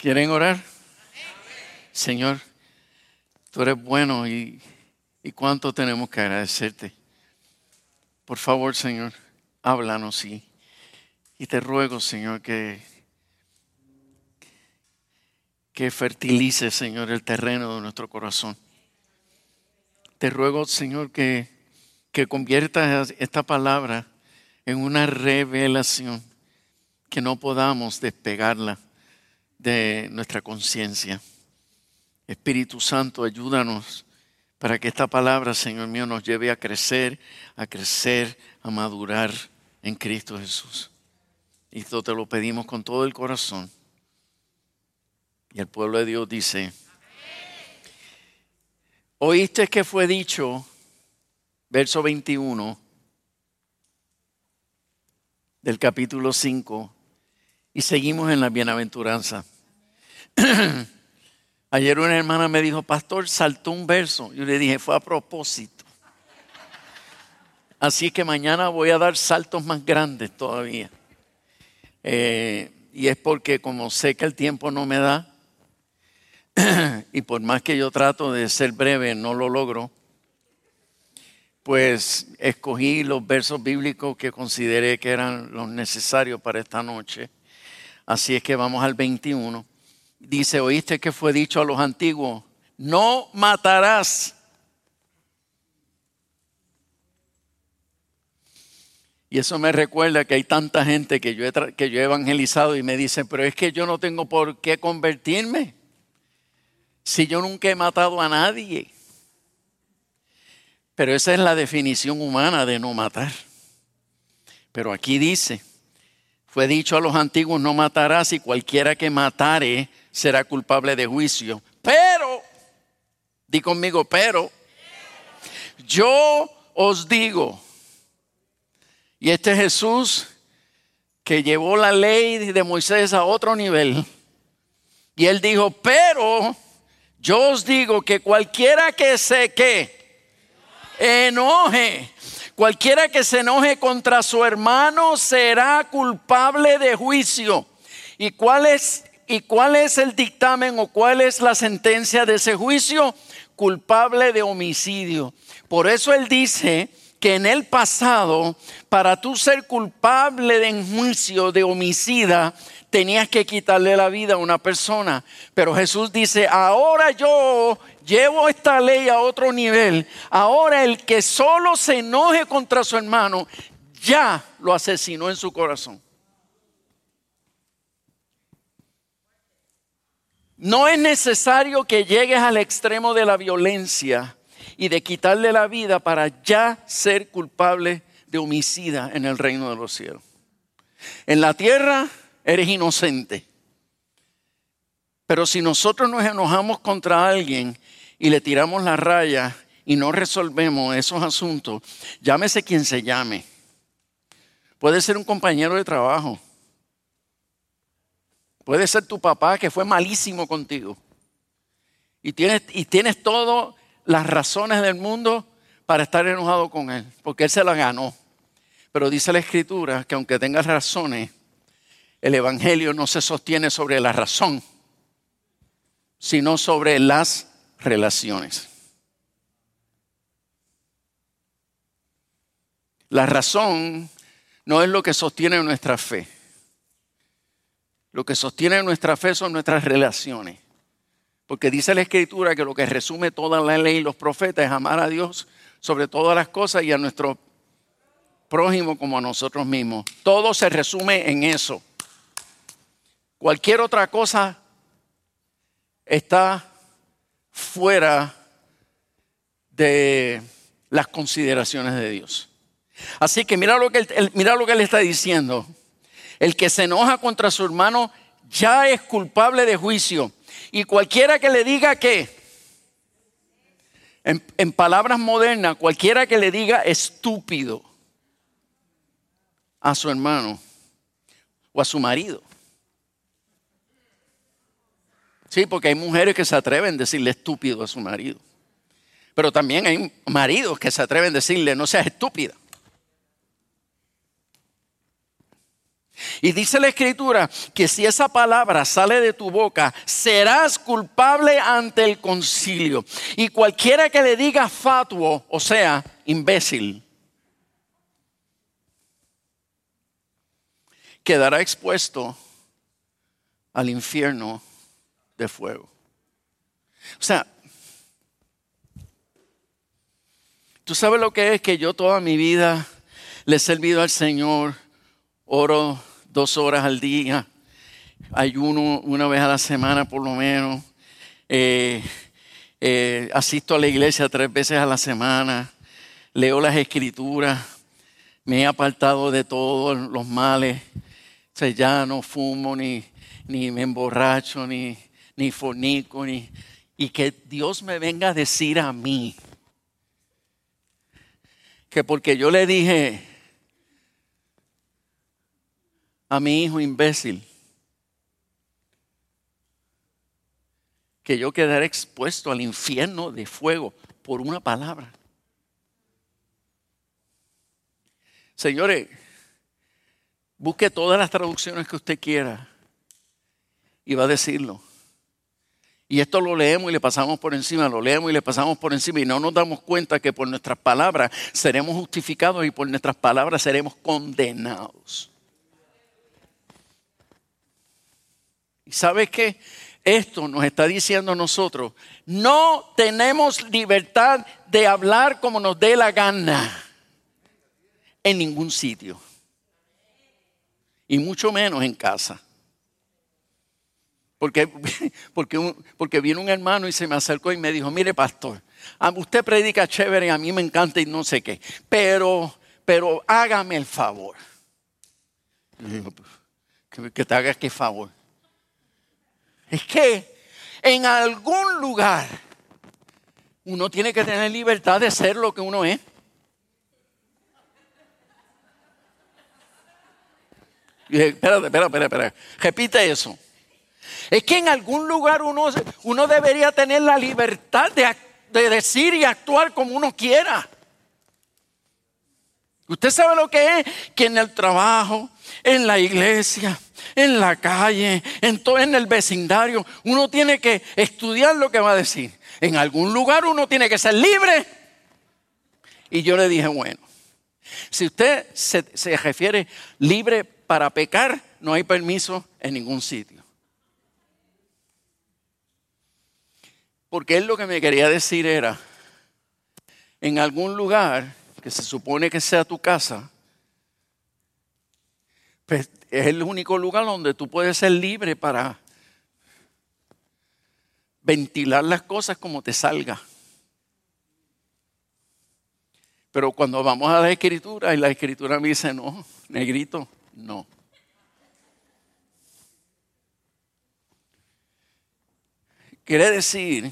¿Quieren orar? Señor, tú eres bueno y, y cuánto tenemos que agradecerte. Por favor, Señor, háblanos y, y te ruego, Señor, que, que fertilice, Señor, el terreno de nuestro corazón. Te ruego, Señor, que, que conviertas esta palabra en una revelación, que no podamos despegarla de nuestra conciencia. Espíritu Santo, ayúdanos para que esta palabra, Señor mío, nos lleve a crecer, a crecer, a madurar en Cristo Jesús. Y esto te lo pedimos con todo el corazón. Y el pueblo de Dios dice, oíste que fue dicho, verso 21 del capítulo 5, y seguimos en la bienaventuranza. Ayer una hermana me dijo, pastor, saltó un verso. Yo le dije, fue a propósito. Así que mañana voy a dar saltos más grandes todavía. Eh, y es porque como sé que el tiempo no me da, y por más que yo trato de ser breve, no lo logro, pues escogí los versos bíblicos que consideré que eran los necesarios para esta noche. Así es que vamos al 21. Dice, oíste que fue dicho a los antiguos, no matarás. Y eso me recuerda que hay tanta gente que yo, he, que yo he evangelizado y me dicen, pero es que yo no tengo por qué convertirme si yo nunca he matado a nadie. Pero esa es la definición humana de no matar. Pero aquí dice, fue dicho a los antiguos, no matarás y cualquiera que matare será culpable de juicio. Pero, di conmigo, pero, yo os digo, y este Jesús que llevó la ley de Moisés a otro nivel, y él dijo, pero yo os digo que cualquiera que se que enoje Cualquiera que se enoje contra su hermano será culpable de juicio. ¿Y cuál es, y cuál es el dictamen o cuál es la sentencia de ese juicio? Culpable de homicidio. Por eso él dice que en el pasado, para tú ser culpable de juicio de homicida, tenías que quitarle la vida a una persona. Pero Jesús dice, ahora yo llevo esta ley a otro nivel. Ahora el que solo se enoje contra su hermano, ya lo asesinó en su corazón. No es necesario que llegues al extremo de la violencia y de quitarle la vida para ya ser culpable de homicida en el reino de los cielos. En la tierra eres inocente. Pero si nosotros nos enojamos contra alguien y le tiramos la raya y no resolvemos esos asuntos, llámese quien se llame. Puede ser un compañero de trabajo. Puede ser tu papá que fue malísimo contigo. Y tienes, y tienes todas las razones del mundo para estar enojado con él, porque él se la ganó. Pero dice la escritura que aunque tengas razones, el Evangelio no se sostiene sobre la razón, sino sobre las relaciones. La razón no es lo que sostiene nuestra fe. Lo que sostiene nuestra fe son nuestras relaciones. Porque dice la Escritura que lo que resume toda la ley y los profetas es amar a Dios sobre todas las cosas y a nuestro prójimo como a nosotros mismos. Todo se resume en eso. Cualquier otra cosa está fuera de las consideraciones de Dios. Así que mira lo que él, mira lo que está diciendo. El que se enoja contra su hermano ya es culpable de juicio. Y cualquiera que le diga que, en, en palabras modernas, cualquiera que le diga estúpido a su hermano o a su marido, Sí, porque hay mujeres que se atreven a decirle estúpido a su marido. Pero también hay maridos que se atreven a decirle no seas estúpida. Y dice la escritura que si esa palabra sale de tu boca, serás culpable ante el concilio. Y cualquiera que le diga fatuo, o sea, imbécil, quedará expuesto al infierno de fuego. O sea, tú sabes lo que es que yo toda mi vida le he servido al Señor, oro dos horas al día, ayuno una vez a la semana por lo menos, eh, eh, asisto a la iglesia tres veces a la semana, leo las escrituras, me he apartado de todos los males, o sea, ya no fumo ni, ni me emborracho, ni, ni fornico, ni, y que Dios me venga a decir a mí que porque yo le dije, a mi hijo imbécil que yo quedaré expuesto al infierno de fuego por una palabra. Señores, busque todas las traducciones que usted quiera y va a decirlo. Y esto lo leemos y le pasamos por encima, lo leemos y le pasamos por encima y no nos damos cuenta que por nuestras palabras seremos justificados y por nuestras palabras seremos condenados. ¿Y sabes qué? Esto nos está diciendo nosotros, no tenemos libertad de hablar como nos dé la gana en ningún sitio. Y mucho menos en casa. Porque, porque, porque vino un hermano y se me acercó y me dijo, mire pastor, usted predica chévere, a mí me encanta y no sé qué, pero, pero hágame el favor. Que, que te hagas qué favor es que en algún lugar uno tiene que tener libertad de ser lo que uno es. Espérate, espérate, espérate, espérate. Repite eso. Es que en algún lugar uno, uno debería tener la libertad de, de decir y actuar como uno quiera. Usted sabe lo que es que en el trabajo, en la iglesia, en la calle, en, todo, en el vecindario, uno tiene que estudiar lo que va a decir. En algún lugar uno tiene que ser libre. Y yo le dije, bueno, si usted se, se refiere libre para pecar, no hay permiso en ningún sitio. Porque él lo que me quería decir era, en algún lugar que se supone que sea tu casa, pues es el único lugar donde tú puedes ser libre para ventilar las cosas como te salga. Pero cuando vamos a la escritura y la escritura me dice, no, negrito, no. Quiere decir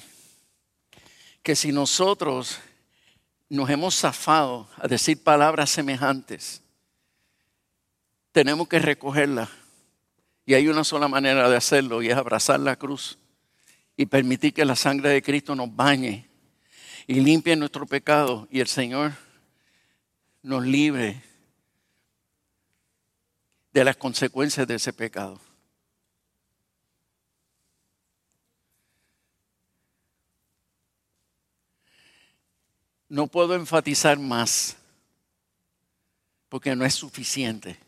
que si nosotros nos hemos zafado a decir palabras semejantes, tenemos que recogerlas. Y hay una sola manera de hacerlo y es abrazar la cruz y permitir que la sangre de Cristo nos bañe y limpie nuestro pecado y el Señor nos libre de las consecuencias de ese pecado. No puedo enfatizar más, porque no es suficiente.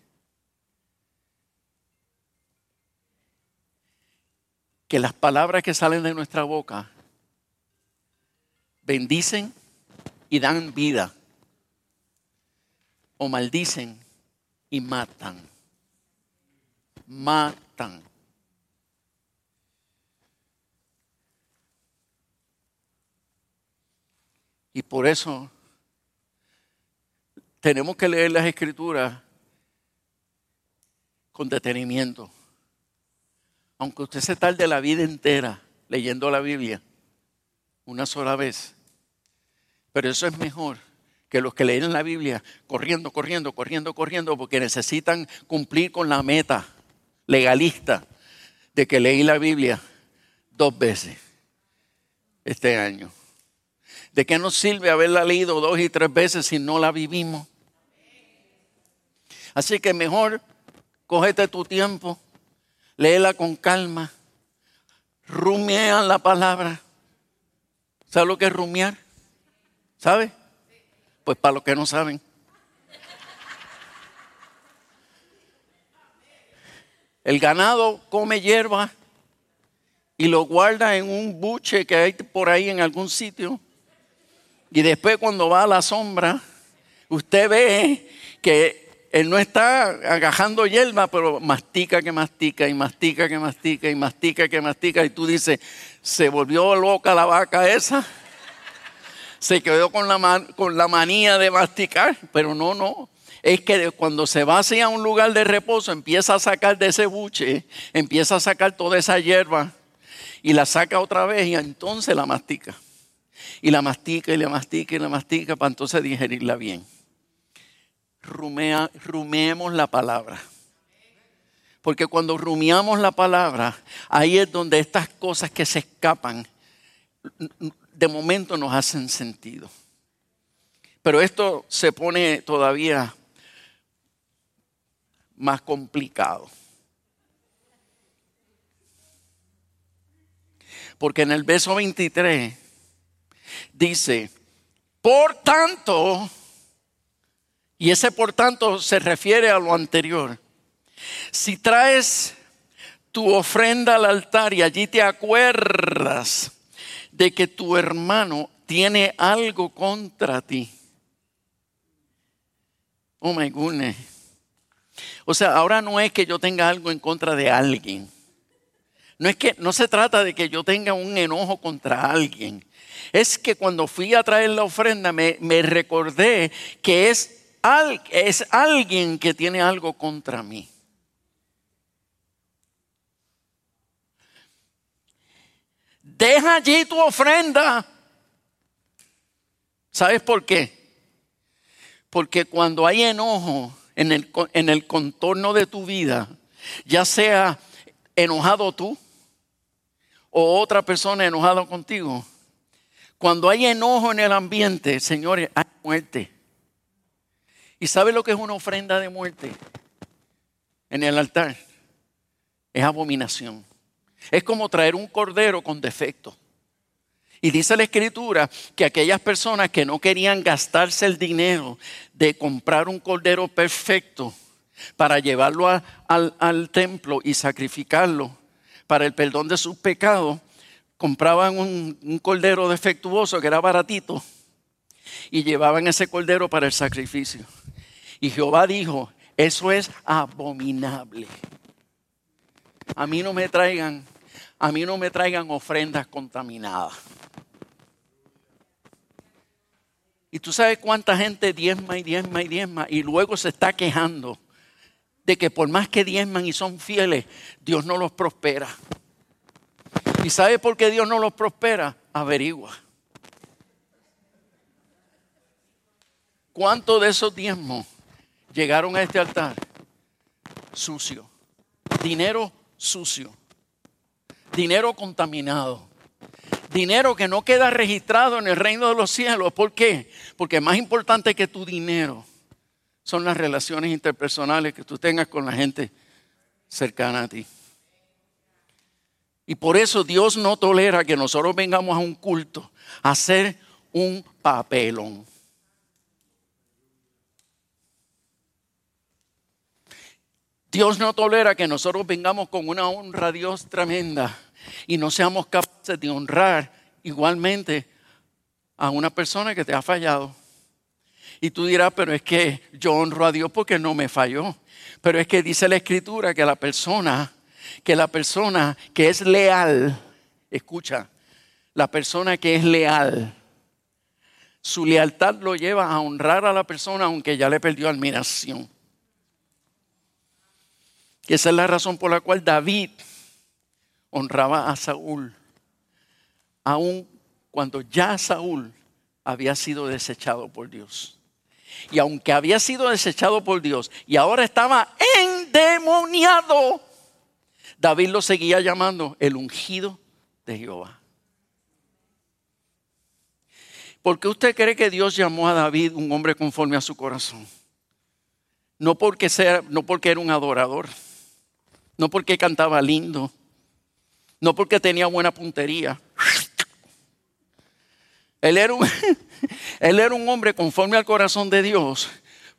Que las palabras que salen de nuestra boca bendicen y dan vida, o maldicen y matan. Matan. Y por eso tenemos que leer las escrituras con detenimiento. Aunque usted se tarde la vida entera leyendo la Biblia una sola vez. Pero eso es mejor que los que leen la Biblia corriendo, corriendo, corriendo, corriendo, porque necesitan cumplir con la meta legalista de que leí la Biblia dos veces este año. ¿De qué nos sirve haberla leído dos y tres veces si no la vivimos? Así que mejor cógete tu tiempo, léela con calma, rumea la palabra. ¿Sabes lo que es rumiar? ¿Sabe? Pues para los que no saben. El ganado come hierba y lo guarda en un buche que hay por ahí en algún sitio. Y después cuando va a la sombra, usted ve que él no está agajando hierba, pero mastica que mastica y mastica que mastica y mastica que mastica. Y tú dices, se volvió loca la vaca esa. Se quedó con la, con la manía de masticar, pero no, no es que cuando se va hacia un lugar de reposo, empieza a sacar de ese buche, empieza a sacar toda esa hierba y la saca otra vez y entonces la mastica. Y la mastica y la mastica y la mastica para entonces digerirla bien. Rumea, rumeemos la palabra. Porque cuando rumiamos la palabra, ahí es donde estas cosas que se escapan, de momento nos hacen sentido. Pero esto se pone todavía más complicado. Porque en el verso 23 dice, por tanto, y ese por tanto se refiere a lo anterior, si traes tu ofrenda al altar y allí te acuerdas de que tu hermano tiene algo contra ti. Oh my goodness. O sea, ahora no es que yo tenga algo en contra de alguien. No es que no se trata de que yo tenga un enojo contra alguien. Es que cuando fui a traer la ofrenda me, recordé que es, es alguien que tiene algo contra mí. Deja allí tu ofrenda. ¿Sabes por qué? Porque cuando hay enojo, en el, en el contorno de tu vida, ya sea enojado tú o otra persona enojada contigo, cuando hay enojo en el ambiente, señores, hay muerte. ¿Y sabe lo que es una ofrenda de muerte en el altar? Es abominación. Es como traer un cordero con defecto. Y dice la escritura que aquellas personas que no querían gastarse el dinero de comprar un cordero perfecto para llevarlo al, templo y sacrificarlo para el perdón de sus pecados, compraban un, un cordero defectuoso que era baratito y llevaban ese cordero para el sacrificio. Y Jehová dijo, eso es abominable. A mí no me traigan, a mí no me traigan ofrendas contaminadas. Y tú sabes cuánta gente diezma y diezma y diezma y luego se está quejando de que por más que diezman y son fieles, Dios no los prospera. ¿Y sabe por qué Dios no los prospera? Averigua. ¿Cuántos de esos diezmos llegaron a este altar? Sucio. Dinero sucio. Dinero contaminado dinero que no queda registrado en el reino de los cielos. ¿Por qué? Porque más importante que tu dinero son las relaciones interpersonales que tú tengas con la gente cercana a ti. Y por eso Dios no tolera que nosotros vengamos a un culto a hacer un papelón. Dios no tolera que nosotros vengamos con una honra a Dios tremenda y no seamos capaces de honrar igualmente a una persona que te ha fallado. Y tú dirás, pero es que yo honro a Dios porque no me falló. Pero es que dice la escritura que la persona, que la persona que es leal, escucha, la persona que es leal, su lealtad lo lleva a honrar a la persona aunque ya le perdió admiración. Y esa es la razón por la cual David honraba a Saúl, aun cuando ya Saúl había sido desechado por Dios. Y aunque había sido desechado por Dios y ahora estaba endemoniado, David lo seguía llamando el ungido de Jehová. ¿Por qué usted cree que Dios llamó a David un hombre conforme a su corazón? No porque, sea, no porque era un adorador, no porque cantaba lindo, no porque tenía buena puntería. Él era, un, él era un hombre conforme al corazón de Dios,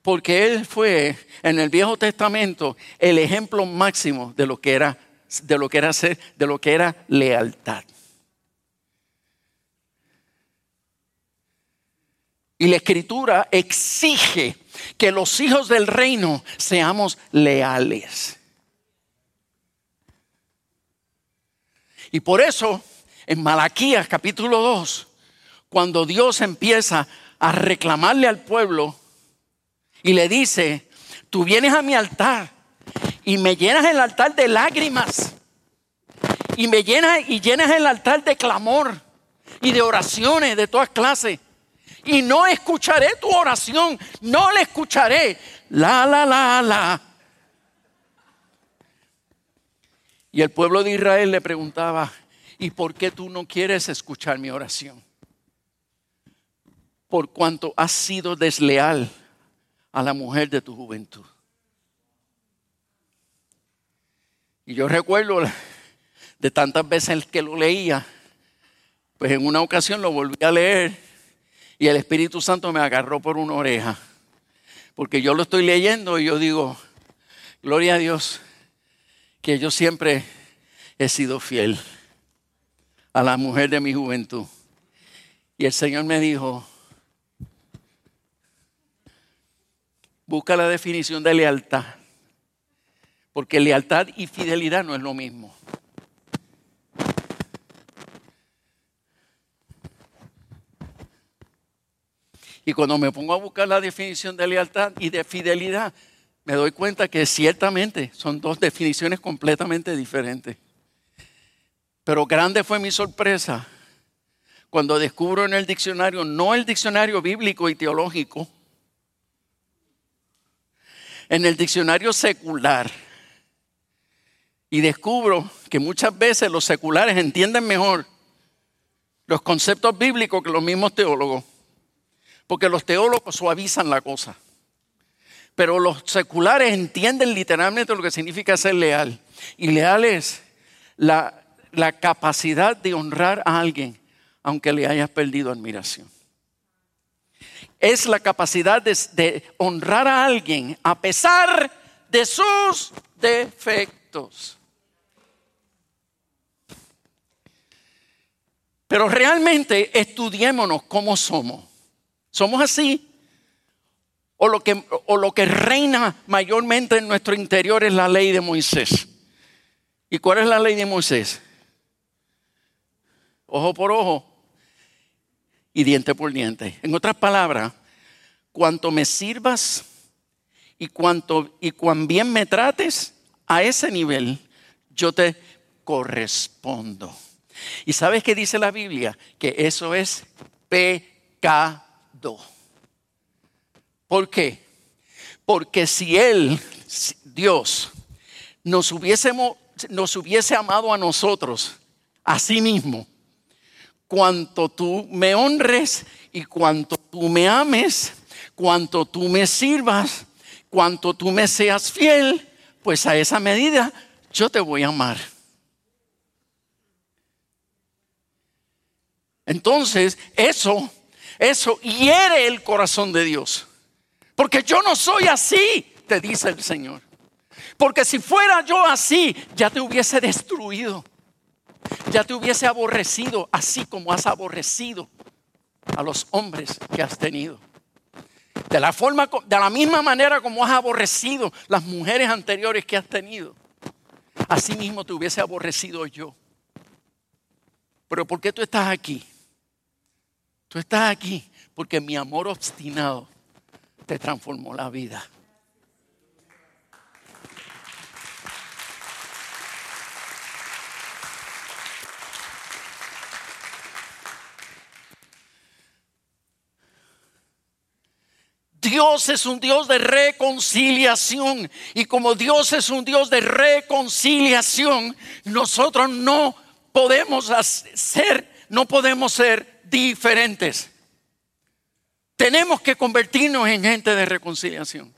porque él fue en el Viejo Testamento el ejemplo máximo de lo que era, de lo que era, ser, de lo que era lealtad. Y la escritura exige que los hijos del reino seamos leales. Y por eso, en Malaquías capítulo 2, cuando Dios empieza a reclamarle al pueblo y le dice, tú vienes a mi altar y me llenas el altar de lágrimas y me llenas y llenas el altar de clamor y de oraciones de todas clases y no escucharé tu oración, no le escucharé. La, la, la, la. Y el pueblo de Israel le preguntaba, ¿y por qué tú no quieres escuchar mi oración? Por cuanto has sido desleal a la mujer de tu juventud. Y yo recuerdo de tantas veces que lo leía, pues en una ocasión lo volví a leer y el Espíritu Santo me agarró por una oreja. Porque yo lo estoy leyendo y yo digo, gloria a Dios, que yo siempre he sido fiel a la mujer de mi juventud. Y el Señor me dijo, busca la definición de lealtad, porque lealtad y fidelidad no es lo mismo. Y cuando me pongo a buscar la definición de lealtad y de fidelidad, me doy cuenta que ciertamente son dos definiciones completamente diferentes. Pero grande fue mi sorpresa cuando descubro en el diccionario, no el diccionario bíblico y teológico, en el diccionario secular, y descubro que muchas veces los seculares entienden mejor los conceptos bíblicos que los mismos teólogos. Porque los teólogos suavizan la cosa. Pero los seculares entienden literalmente lo que significa ser leal. Y leal es la, capacidad de honrar a alguien aunque le hayas perdido admiración. Es la capacidad de, honrar a alguien a pesar de sus defectos. Pero realmente estudiémonos cómo somos. ¿Somos así? O lo, que, o lo que reina mayormente en nuestro interior es la ley de Moisés. ¿Y cuál es la ley de Moisés? Ojo por ojo y diente por diente. En otras palabras, cuanto me sirvas y cuanto y cuán bien me trates, a ese nivel yo te correspondo. ¿Y sabes qué dice la Biblia? Que eso es pecado. ¿Por qué? Porque si Él, Dios, nos, hubiésemos, nos hubiese amado a nosotros, a sí mismo, cuanto tú me honres y cuanto tú me ames, cuanto tú me sirvas, cuanto tú me seas fiel, pues a esa medida yo te voy a amar. Entonces, eso eso hiere el corazón de Dios. Porque yo no soy así, te dice el Señor. Porque si fuera yo así, ya te hubiese destruido. Ya te hubiese aborrecido, así como has aborrecido a los hombres que has tenido. De la, forma, de la misma manera como has aborrecido las mujeres anteriores que has tenido. Así mismo te hubiese aborrecido yo. Pero ¿por qué tú estás aquí? Tú estás aquí porque mi amor obstinado te transformó la vida. Dios es un Dios de reconciliación. Y como Dios es un Dios de reconciliación, nosotros no podemos ser, no podemos ser diferentes. Tenemos que convertirnos en gente de reconciliación.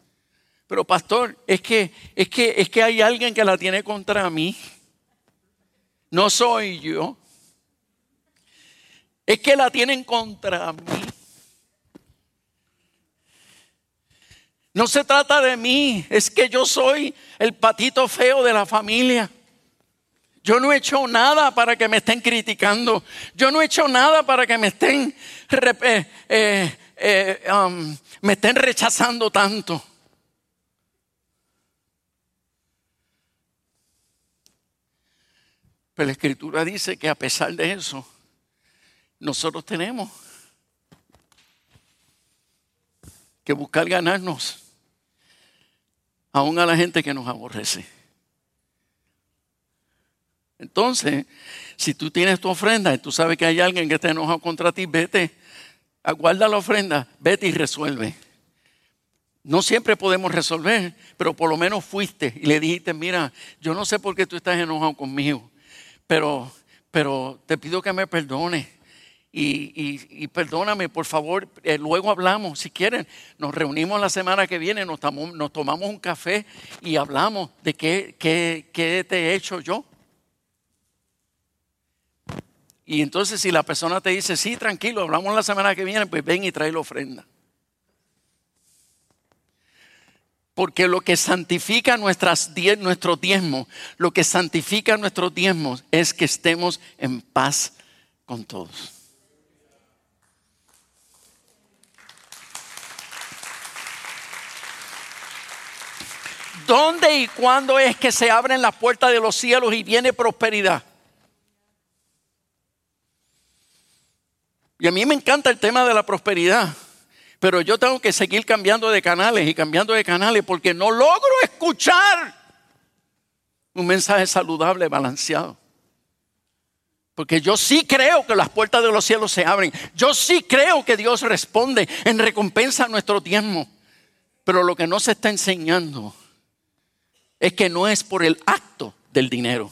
Pero pastor, es que, es que, es que hay alguien que la tiene contra mí. No soy yo. Es que la tienen contra mí. No se trata de mí, es que yo soy el patito feo de la familia. Yo no he hecho nada para que me estén criticando. Yo no he hecho nada para que me estén, eh, eh, eh, um, me estén rechazando tanto. Pero la escritura dice que a pesar de eso, nosotros tenemos que buscar ganarnos aún a la gente que nos aborrece. Entonces, si tú tienes tu ofrenda y tú sabes que hay alguien que está enojado contra ti, vete, aguarda la ofrenda, vete y resuelve. No siempre podemos resolver, pero por lo menos fuiste y le dijiste, mira, yo no sé por qué tú estás enojado conmigo, pero, pero te pido que me perdones. Y, perdóname, por favor, eh, luego hablamos, si quieren, nos reunimos la semana que viene, nos, nos tomamos un café y hablamos de qué, qué, qué te he hecho yo. Y entonces si la persona te dice, sí, tranquilo, hablamos la semana que viene, pues ven y trae la ofrenda. Porque lo que santifica nuestras, nuestro diezmo, lo que santifica nuestros diezmos es que estemos en paz con todos. ¿Dónde y cuándo es que se abren las puertas de los cielos y viene prosperidad? Y a mí me encanta el tema de la prosperidad. Pero yo tengo que seguir cambiando de canales y cambiando de canales porque no logro escuchar un mensaje saludable, balanceado. Porque yo sí creo que las puertas de los cielos se abren. Yo sí creo que Dios responde en recompensa a nuestro tiempo. Pero lo que no se está enseñando es que no es por el acto del dinero.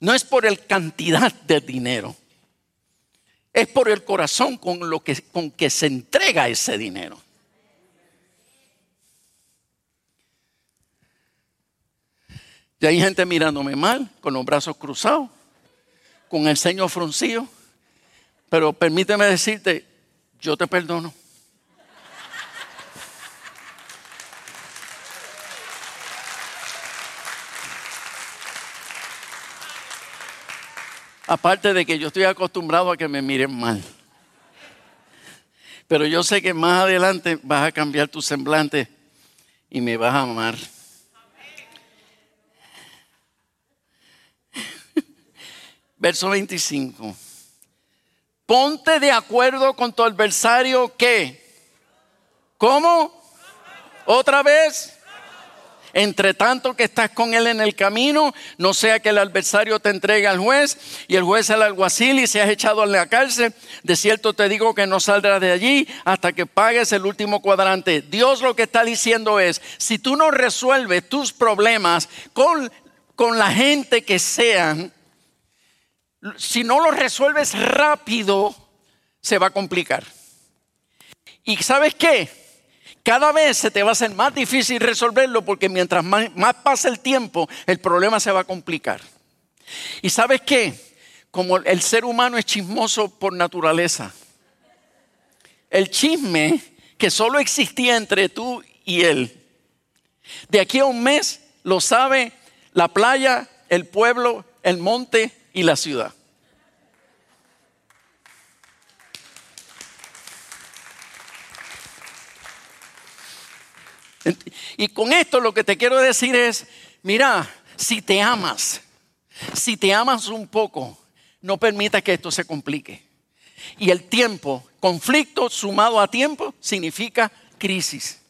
No es por el cantidad del dinero es por el corazón con, lo que, con que se entrega ese dinero. Y hay gente mirándome mal, con los brazos cruzados, con el ceño fruncido. Pero permíteme decirte, yo te perdono. Aparte de que yo estoy acostumbrado a que me miren mal. Pero yo sé que más adelante vas a cambiar tu semblante y me vas a amar. Verso 25. Ponte de acuerdo con tu adversario que. ¿Cómo? ¿Otra vez? Entre tanto que estás con él en el camino, no sea que el adversario te entregue al juez y el juez al alguacil y seas echado en la cárcel. De cierto te digo que no saldrás de allí hasta que pagues el último cuadrante. Dios lo que está diciendo es, si tú no resuelves tus problemas con, con la gente que sean, si no los resuelves rápido, se va a complicar. ¿Y sabes qué? Cada vez se te va a hacer más difícil resolverlo porque mientras más, pasa el tiempo, el problema se va a complicar. ¿Y sabes qué? Como el ser humano es chismoso por naturaleza, el chisme que solo existía entre tú y él, de aquí a un mes lo sabe la playa, el pueblo, el monte y la ciudad. Y con esto lo que te quiero decir es, mira, si te amas, si te amas un poco, no permita que esto se complique. Y el tiempo, conflicto sumado a tiempo, significa crisis.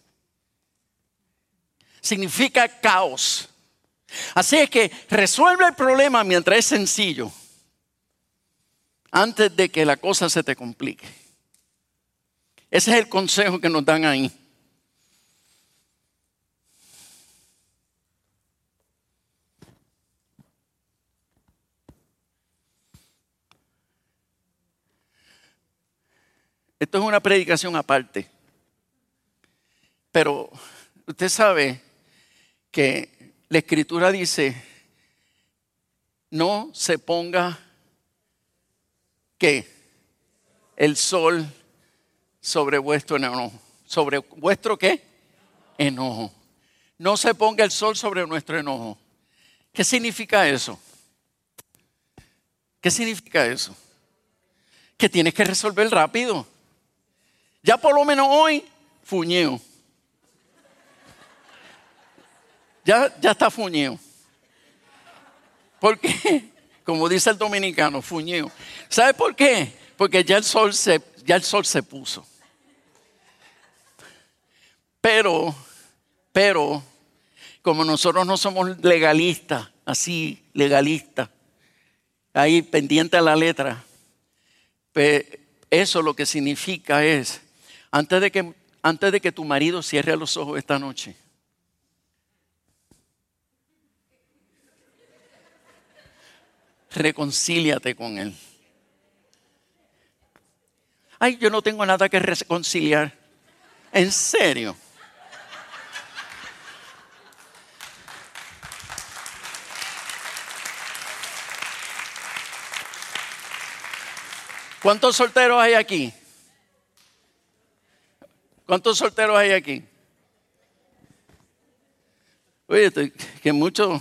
Significa caos. Así es que resuelve el problema mientras es sencillo, antes de que la cosa se te complique. Ese es el consejo que nos dan ahí. Esto es una predicación aparte. Pero Usted sabe que la escritura dice, no se ponga que el sol sobre vuestro enojo. ¿Sobre vuestro qué? Enojo. No se ponga el sol sobre nuestro enojo. ¿Qué significa eso? ¿Qué significa eso? Que tienes que resolver rápido. Ya por lo menos hoy, fuñeo. Ya, ya está fuñeo. ¿Por qué? Como dice el dominicano, fuñeo. ¿Sabe por qué? Porque ya el sol se, ya el sol se puso. Pero, pero, como nosotros no somos legalistas, así, legalistas, ahí pendiente a la letra, eso lo que significa es, antes de que, antes de que tu marido cierre los ojos esta noche, reconcíliate con él. Ay, yo no tengo nada que reconciliar. En serio. ¿Cuántos solteros hay aquí? ¿Cuántos solteros hay aquí? Oye, que muchos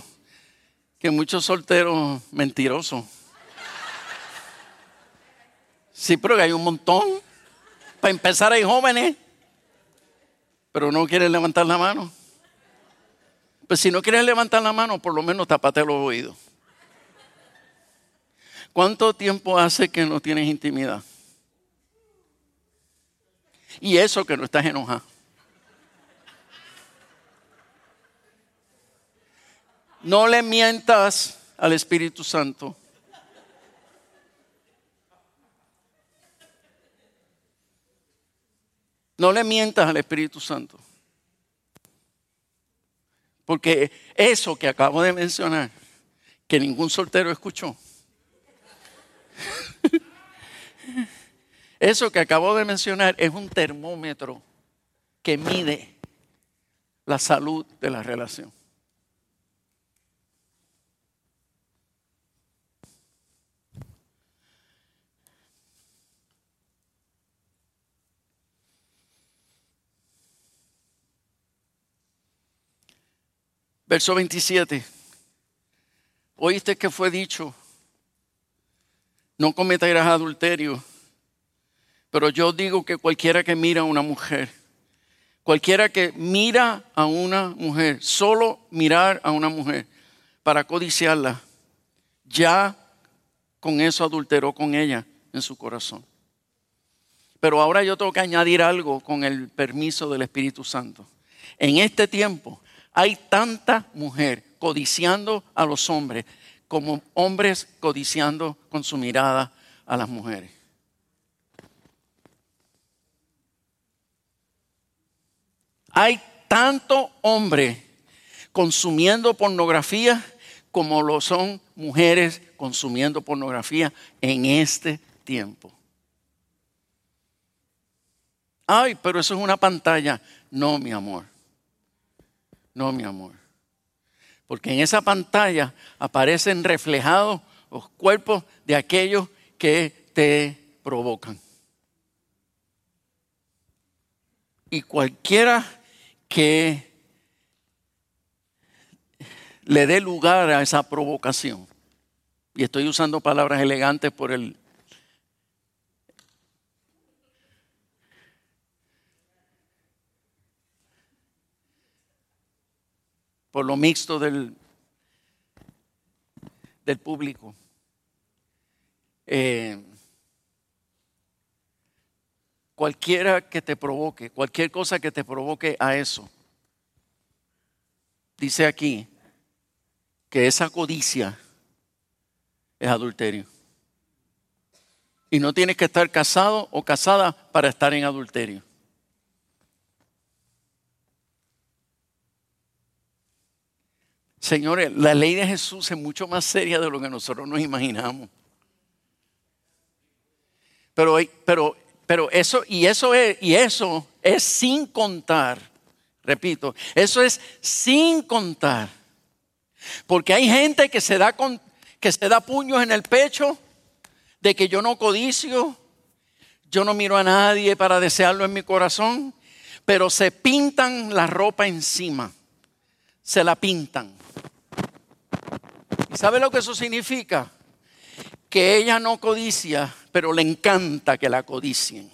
que muchos solteros mentirosos. Sí, pero que hay un montón. Para empezar hay jóvenes, pero no quieren levantar la mano. Pues si no quieres levantar la mano, por lo menos tapate los oídos. ¿Cuánto tiempo hace que no tienes intimidad? Y eso que no estás enojado. No le mientas al Espíritu Santo. No le mientas al Espíritu Santo. Porque eso que acabo de mencionar, que ningún soltero escuchó, eso que acabo de mencionar es un termómetro que mide la salud de la relación. Verso 27. Oíste que fue dicho, no cometerás adulterio. Pero yo digo que cualquiera que mira a una mujer, cualquiera que mira a una mujer, solo mirar a una mujer para codiciarla, ya con eso adulteró con ella en su corazón. Pero ahora yo tengo que añadir algo con el permiso del Espíritu Santo. En este tiempo hay tanta mujer codiciando a los hombres como hombres codiciando con su mirada a las mujeres. Hay tanto hombre consumiendo pornografía como lo son mujeres consumiendo pornografía en este tiempo. Ay, pero eso es una pantalla. No, mi amor. No, mi amor. Porque en esa pantalla aparecen reflejados los cuerpos de aquellos que te provocan. Y cualquiera que le dé lugar a esa provocación, y estoy usando palabras elegantes por el por lo mixto del, del público. Eh, cualquiera que te provoque, cualquier cosa que te provoque a eso, dice aquí que esa codicia es adulterio. Y no tienes que estar casado o casada para estar en adulterio. Señores, la ley de Jesús es mucho más seria de lo que nosotros nos imaginamos. Pero, pero, pero eso, y eso es, y eso es sin contar, Repito, eso es sin contar. Porque hay gente que se da, con, que se da puños en el pecho de que yo no codicio, yo no miro a nadie para desearlo en mi corazón, pero se pintan la ropa encima, se la pintan. ¿Y sabe lo que eso significa? Que ella no codicia, pero le encanta que la codicien.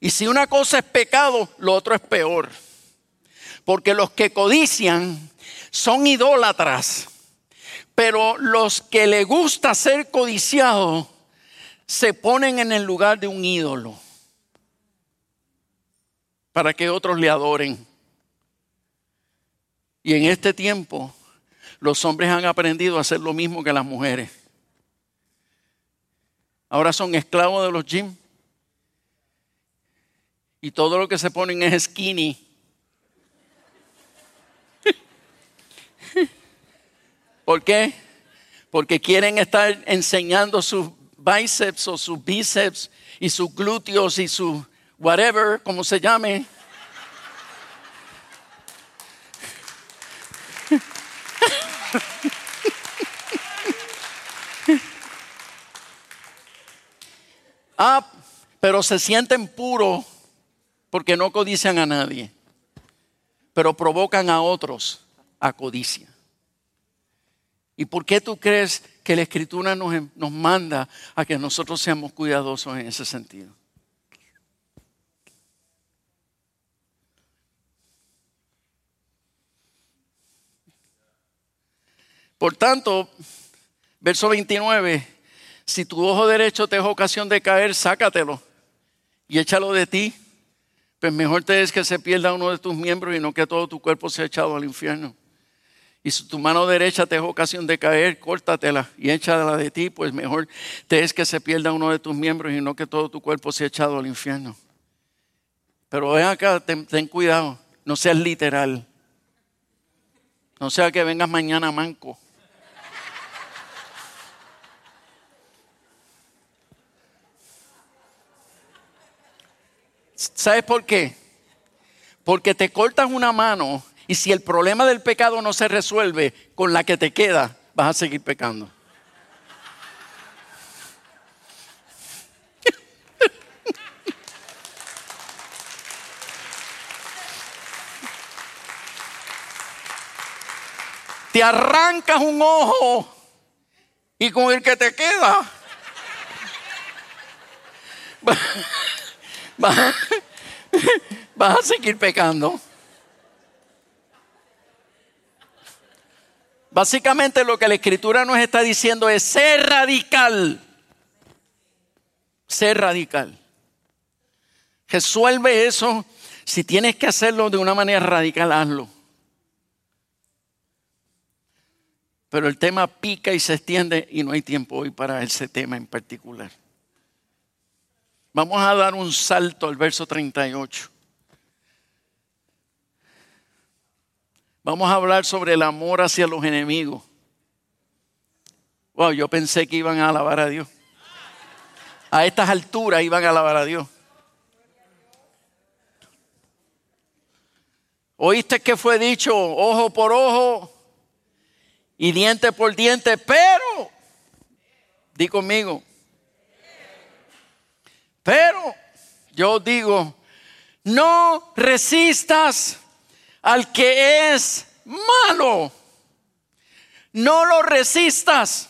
Y si una cosa es pecado, lo otro es peor. Porque los que codician son idólatras, pero los que le gusta ser codiciados se ponen en el lugar de un ídolo para que otros le adoren. Y en este tiempo los hombres han aprendido a hacer lo mismo que las mujeres. Ahora son esclavos de los gyms. Y todo lo que se ponen es skinny. ¿Por qué? Porque quieren estar enseñando sus bíceps o sus bíceps y sus glúteos y sus whatever, como se llame. ah, pero se sienten puros porque no codician a nadie, pero provocan a otros a codicia. ¿Y por qué tú crees que la escritura nos, nos manda a que nosotros seamos cuidadosos en ese sentido? Por tanto, verso 29, si tu ojo derecho te es ocasión de caer, sácatelo y échalo de ti, pues mejor te es que se pierda uno de tus miembros y no que todo tu cuerpo sea echado al infierno. Y si tu mano derecha te es ocasión de caer, córtatela y échala de ti, pues mejor te es que se pierda uno de tus miembros y no que todo tu cuerpo sea echado al infierno. Pero ven acá, ten, ten cuidado, no seas literal. No sea que vengas mañana manco. ¿Sabes por qué? Porque te cortas una mano y si el problema del pecado no se resuelve con la que te queda, vas a seguir pecando. te arrancas un ojo y con el que te queda vas, a seguir pecando. Básicamente lo que la escritura nos está diciendo es ser radical. Ser radical. Resuelve eso. Si tienes que hacerlo de una manera radical, hazlo. Pero el tema pica y se extiende y no hay tiempo hoy para ese tema en particular. Vamos a dar un salto al verso 38. Vamos a hablar sobre el amor hacia los enemigos. Wow, yo pensé que iban a alabar a Dios. A estas alturas iban a alabar a Dios. Oíste que fue dicho ojo por ojo y diente por diente, pero, di conmigo, pero yo digo, no resistas al que es malo. No lo resistas.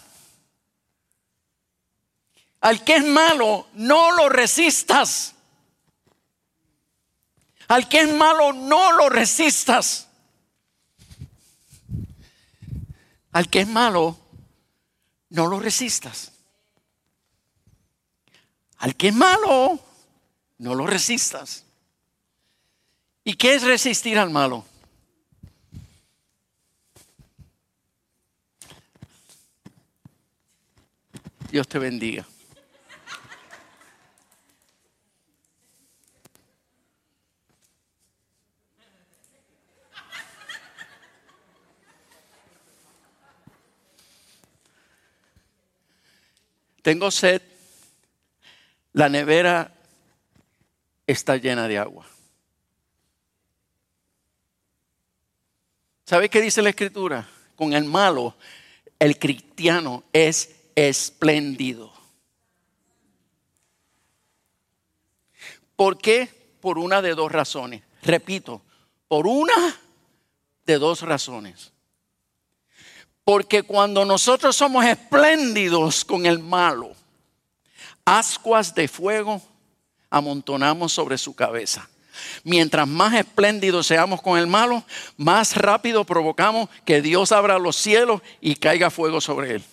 Al que es malo, no lo resistas. Al que es malo, no lo resistas. Al que es malo, no lo resistas. Al que es malo, no lo resistas. ¿Y qué es resistir al malo? Dios te bendiga. Tengo sed la nevera está llena de agua. ¿Sabe qué dice la escritura? Con el malo, el cristiano es espléndido. ¿Por qué? Por una de dos razones. Repito, por una de dos razones. Porque cuando nosotros somos espléndidos con el malo, ascuas de fuego amontonamos sobre su cabeza. Mientras más espléndidos seamos con el malo, más rápido provocamos que Dios abra los cielos y caiga fuego sobre él.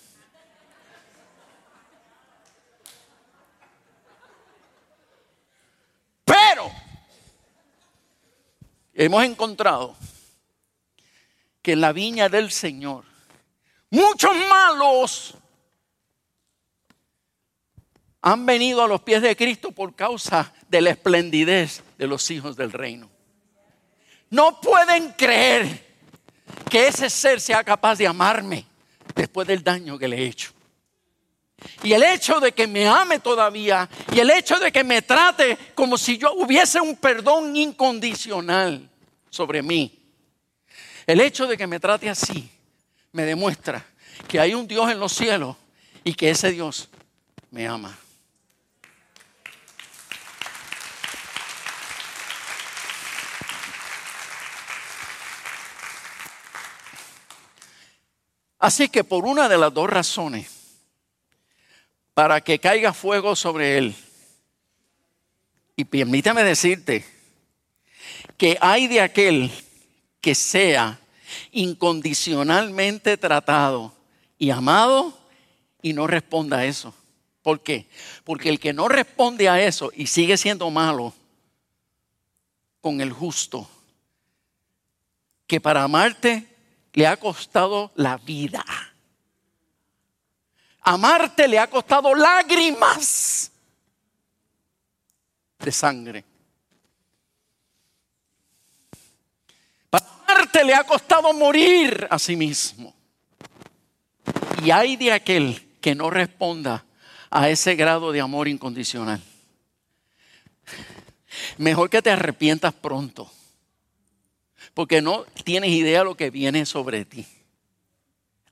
Pero hemos encontrado que en la viña del Señor muchos malos han venido a los pies de Cristo por causa de la esplendidez de los hijos del reino. No pueden creer que ese ser sea capaz de amarme después del daño que le he hecho. Y el hecho de que me ame todavía y el hecho de que me trate como si yo hubiese un perdón incondicional sobre mí. El hecho de que me trate así me demuestra que hay un Dios en los cielos y que ese Dios me ama. Así que por una de las dos razones, para que caiga fuego sobre él, y permítame decirte que hay de aquel que sea incondicionalmente tratado y amado y no responda a eso. ¿Por qué? Porque el que no responde a eso y sigue siendo malo con el justo, que para amarte le ha costado la vida. Amarte le ha costado lágrimas de sangre. Amarte le ha costado morir a sí mismo. Y hay de aquel que no responda a ese grado de amor incondicional. Mejor que te arrepientas pronto porque no tienes idea lo que viene sobre ti.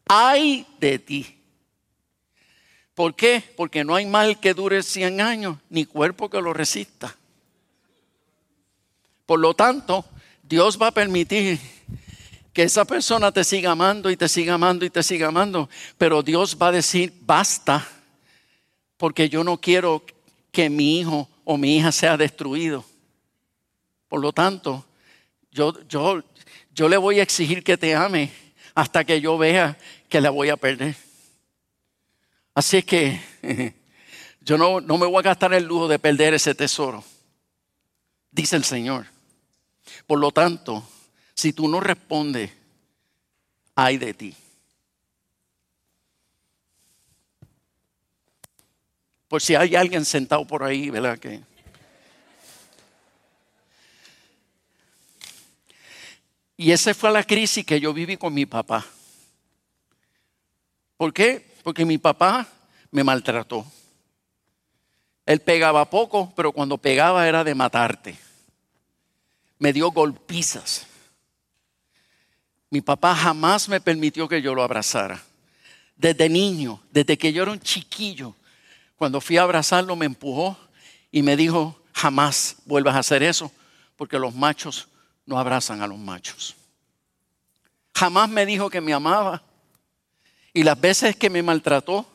Hay de ti. ¿Por qué? Porque no hay mal que dure 100 años, ni cuerpo que lo resista. Por lo tanto, Dios va a permitir que esa persona te siga amando y te siga amando y te siga amando, pero Dios va a decir, basta, porque yo no quiero que mi hijo o mi hija sea destruido. Por lo tanto, yo, yo, yo le voy a exigir que te ame hasta que yo vea que la voy a perder. Así es que yo no, no me voy a gastar el lujo de perder ese tesoro, dice el Señor. Por lo tanto, si tú no respondes, hay de ti. Por si hay alguien sentado por ahí, ¿verdad? Que Y esa fue la crisis que yo viví con mi papá. ¿Por qué? Porque mi papá me maltrató. Él pegaba poco, pero cuando pegaba era de matarte. Me dio golpizas. Mi papá jamás me permitió que yo lo abrazara. Desde niño, desde que yo era un chiquillo, cuando fui a abrazarlo me empujó y me dijo, jamás vuelvas a hacer eso, porque los machos no abrazan a los machos. Jamás me dijo que me amaba. Y las veces que me maltrató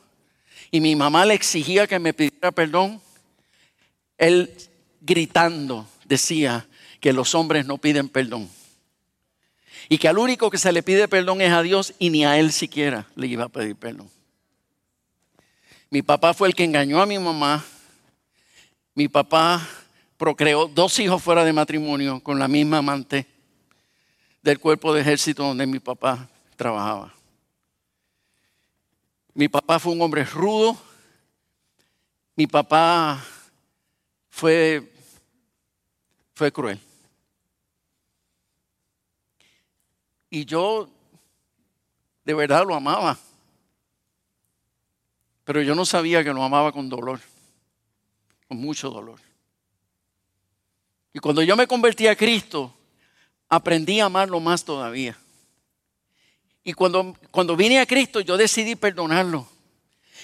y mi mamá le exigía que me pidiera perdón, él gritando decía que los hombres no piden perdón. Y que al único que se le pide perdón es a Dios y ni a él siquiera le iba a pedir perdón. Mi papá fue el que engañó a mi mamá. Mi papá procreó dos hijos fuera de matrimonio con la misma amante del cuerpo de ejército donde mi papá trabajaba. Mi papá fue un hombre rudo. Mi papá fue, fue cruel. Y yo de verdad lo amaba. Pero yo no sabía que lo amaba con dolor, con mucho dolor. Y cuando yo me convertí a Cristo, aprendí a amarlo más todavía. Y cuando, cuando vine a Cristo, yo decidí perdonarlo.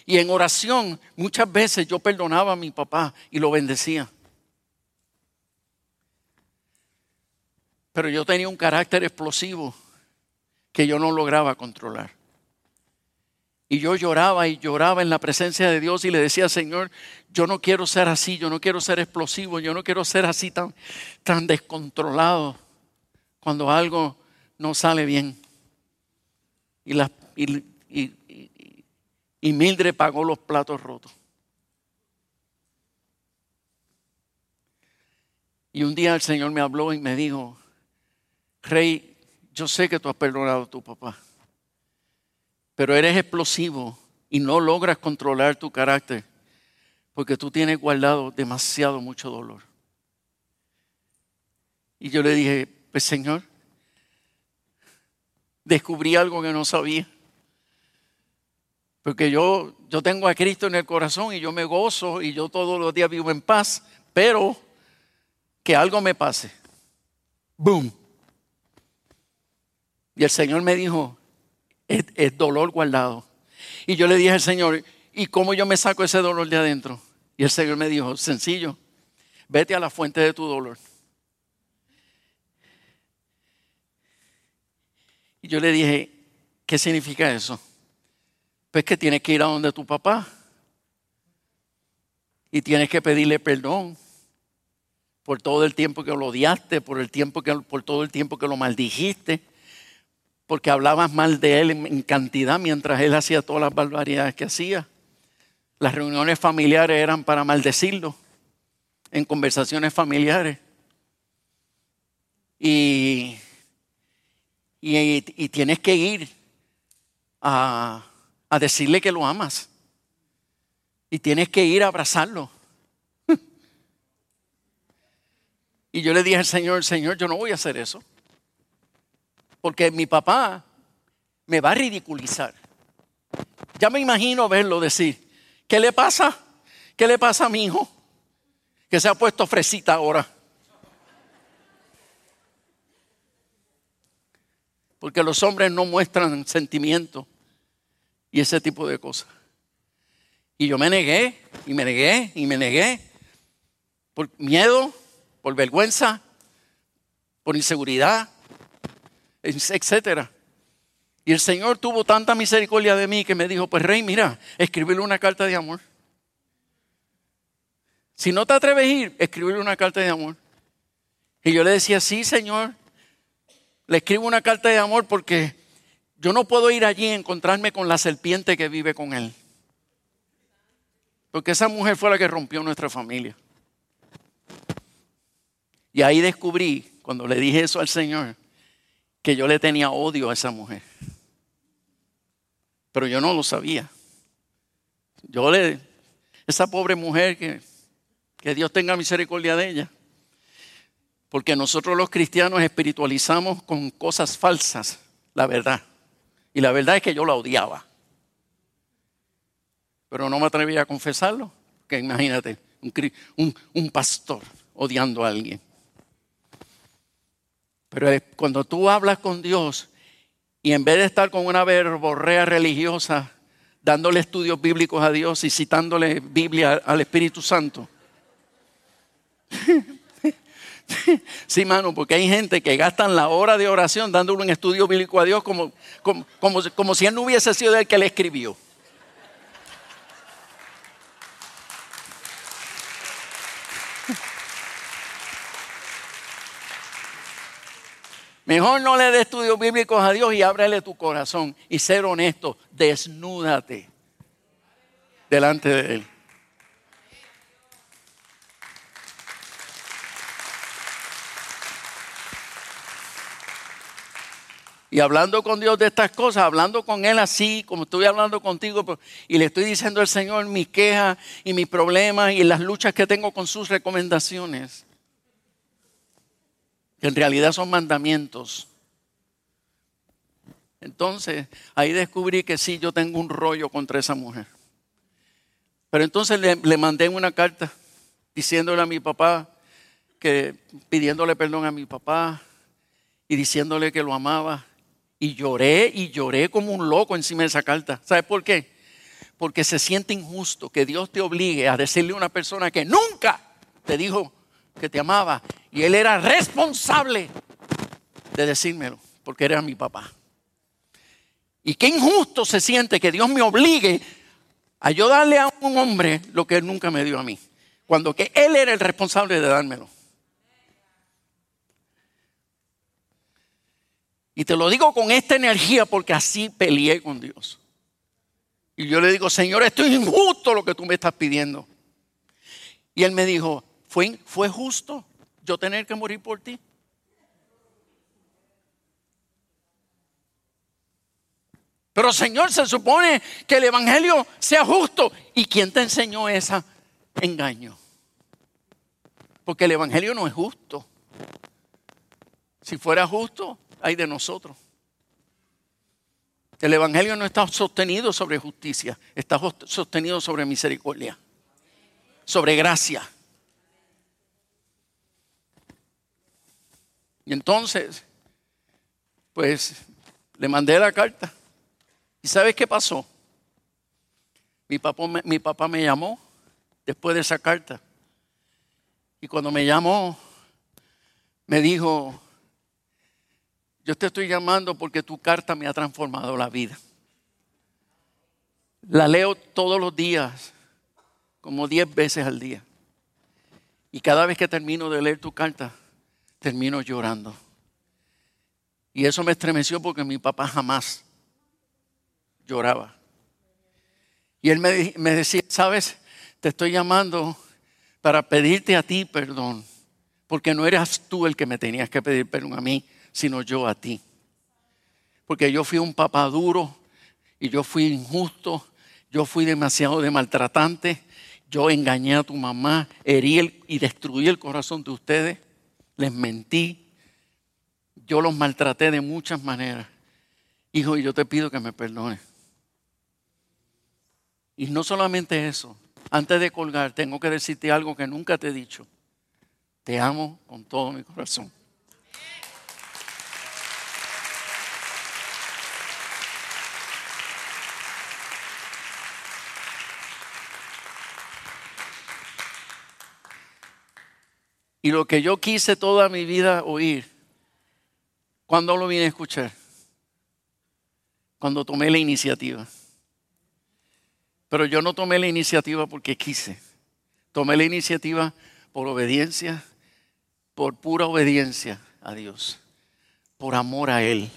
Y en oración, muchas veces yo perdonaba a mi papá y lo bendecía. Pero yo tenía un carácter explosivo que yo no lograba controlar. Y yo lloraba y lloraba en la presencia de Dios y le decía, Señor, yo no quiero ser así, yo no quiero ser explosivo, yo no quiero ser así tan, tan descontrolado cuando algo no sale bien. Y, la, Mildred pagó los platos rotos. Y un día el Señor me habló y me dijo, Rey, yo sé que tú has perdonado a tu papá, pero eres explosivo y no logras controlar tu carácter porque tú tienes guardado demasiado mucho dolor. Y yo le dije, pues Señor, descubrí algo que no sabía. Porque yo, yo tengo a Cristo en el corazón y yo me gozo y yo todos los días vivo en paz, pero que algo me pase. ¡Boom! Y el Señor me dijo, es, dolor guardado. Y yo le dije al Señor, ¿y cómo yo me saco ese dolor de adentro? Y el Señor me dijo, sencillo, vete a la fuente de tu dolor. Y yo le dije, ¿qué significa eso? pues que tienes que ir a donde tu papá y tienes que pedirle perdón por todo el tiempo que lo odiaste, por, el tiempo que, por todo el tiempo que lo maldijiste, porque hablabas mal de él en cantidad mientras él hacía todas las barbaridades que hacía. Las reuniones familiares eran para maldecirlo, en conversaciones familiares. Y, y, tienes que ir a, a decirle que lo amas. Y tienes que ir a abrazarlo. y yo le dije al Señor, Señor, yo no voy a hacer eso. Porque mi papá me va a ridiculizar. Ya me imagino verlo decir, ¿qué le pasa? ¿Qué le pasa a mi hijo? Que se ha puesto fresita ahora. Porque los hombres no muestran sentimiento y ese tipo de cosas. Y yo me negué, y me negué, y me negué, por miedo, por vergüenza, por inseguridad, etcétera. Y el Señor tuvo tanta misericordia de mí que me dijo, pues rey, mira, escribirle una carta de amor. Si no te atreves a ir, escribirle una carta de amor. Y yo le decía, sí, Señor, le escribo una carta de amor porque yo no puedo ir allí y encontrarme con la serpiente que vive con él. Porque esa mujer fue la que rompió nuestra familia. Y ahí descubrí, cuando le dije eso al Señor, que yo le tenía odio a esa mujer. Pero yo no lo sabía. Yo le, esa pobre mujer que, que Dios tenga misericordia de ella. Porque nosotros los cristianos espiritualizamos con cosas falsas la verdad. Y la verdad es que yo la odiaba. Pero no me atrevía a confesarlo. Que imagínate, un, pastor odiando a alguien. Pero cuando tú hablas con Dios y en vez de estar con una verborrea religiosa, dándole estudios bíblicos a Dios y citándole Biblia al Espíritu Santo, Sí, mano, porque hay gente que gastan la hora de oración dándole un estudio bíblico a Dios como, como, como, si él no hubiese sido el que le escribió. Mejor no le dé estudios bíblicos a Dios y ábrele tu corazón y ser honesto. Desnúdate delante de Él. Y hablando con Dios de estas cosas, hablando con Él así, como estoy hablando contigo, pues, y le estoy diciendo al Señor mis quejas y mis problemas y las luchas que tengo con sus recomendaciones, que en realidad son mandamientos. Entonces, ahí descubrí que sí, yo tengo un rollo contra esa mujer. Pero entonces le, mandé una carta diciéndole a mi papá, que pidiéndole perdón a mi papá y diciéndole que lo amaba Y lloré y lloré como un loco encima de esa carta. ¿Sabes por qué? Porque se siente injusto que Dios te obligue a decirle a una persona que nunca te dijo que te amaba y él era responsable de decírmelo, porque era mi papá. Y qué injusto se siente que Dios me obligue a yo darle a un hombre lo que él nunca me dio a mí, cuando que él era el responsable de dármelo. Y te lo digo con esta energía porque así peleé con Dios. Y yo le digo, Señor, esto es injusto lo que tú me estás pidiendo. Y él me dijo, ¿fue, fue justo yo tener que morir por ti? Pero Señor, se supone que el Evangelio sea justo. ¿Y quién te enseñó ese engaño? Porque el Evangelio no es justo. Si fuera justo, hay de nosotros. El Evangelio no está sostenido sobre justicia, está sostenido sobre misericordia, sobre gracia. Y entonces, pues le mandé la carta. ¿Y sabes qué pasó? Mi papá, mi papá me llamó después de esa carta. Y cuando me llamó, me dijo, yo te estoy llamando porque tu carta me ha transformado la vida. La leo todos los días, como diez veces al día. Y cada vez que termino de leer tu carta, termino llorando. Y eso me estremeció porque mi papá jamás lloraba. Y él me, me decía, sabes, te estoy llamando para pedirte a ti perdón, porque no eras tú el que me tenías que pedir perdón a mí, sino yo a ti. Porque yo fui un papá duro y yo fui injusto, yo fui demasiado de maltratante, yo engañé a tu mamá, herí y destruí el corazón de ustedes, les mentí, yo los maltraté de muchas maneras. Hijo, y yo te pido que me perdones. Y no solamente eso, antes de colgar tengo que decirte algo que nunca te he dicho. Te amo con todo mi corazón. Y lo que yo quise toda mi vida oír, ¿cuándo lo vine a escuchar? Cuando tomé la iniciativa. Pero yo no tomé la iniciativa porque quise. Tomé la iniciativa por obediencia, por pura obediencia a Dios, por amor a Él.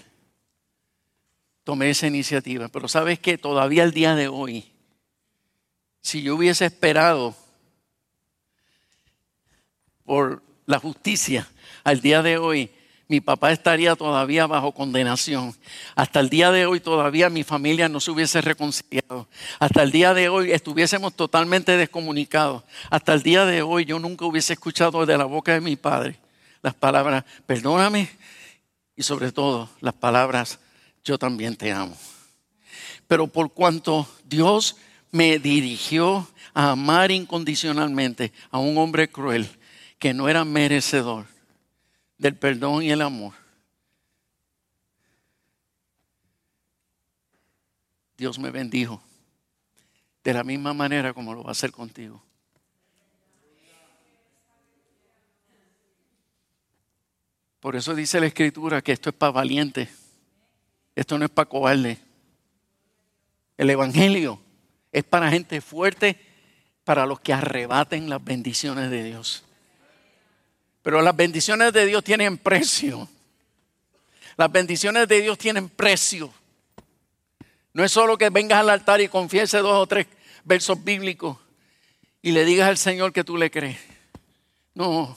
Tomé esa iniciativa. Pero sabes que todavía el día de hoy, si yo hubiese esperado por la justicia al día de hoy, mi papá estaría todavía bajo condenación. Hasta el día de hoy todavía mi familia no se hubiese reconciliado. Hasta el día de hoy estuviésemos totalmente descomunicados. Hasta el día de hoy yo nunca hubiese escuchado de la boca de mi padre las palabras, perdóname y sobre todo las palabras, yo también te amo. Pero por cuanto Dios me dirigió a amar incondicionalmente a un hombre cruel que no era merecedor, del perdón y el amor. Dios me bendijo de la misma manera como lo va a hacer contigo. Por eso dice la escritura que esto es para valiente. Esto no es para cobarde. El evangelio es para gente fuerte, para los que arrebaten las bendiciones de Dios. Pero las bendiciones de Dios tienen precio. Las bendiciones de Dios tienen precio. No es solo que vengas al altar y confiese dos o tres versos bíblicos y le digas al Señor que tú le crees. No,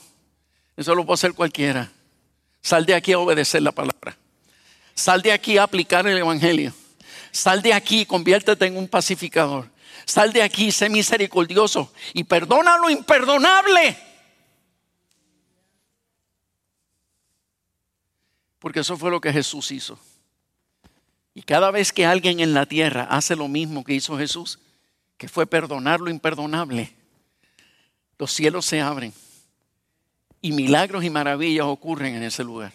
eso lo puede hacer cualquiera. Sal de aquí a obedecer la palabra. Sal de aquí a aplicar el Evangelio. Sal de aquí y conviértete en un pacificador. Sal de aquí, sé misericordioso y perdona lo imperdonable. Porque eso fue lo que Jesús hizo. Y cada vez que alguien en la tierra hace lo mismo que hizo Jesús, que fue perdonar lo imperdonable, los cielos se abren y milagros y maravillas ocurren en ese lugar.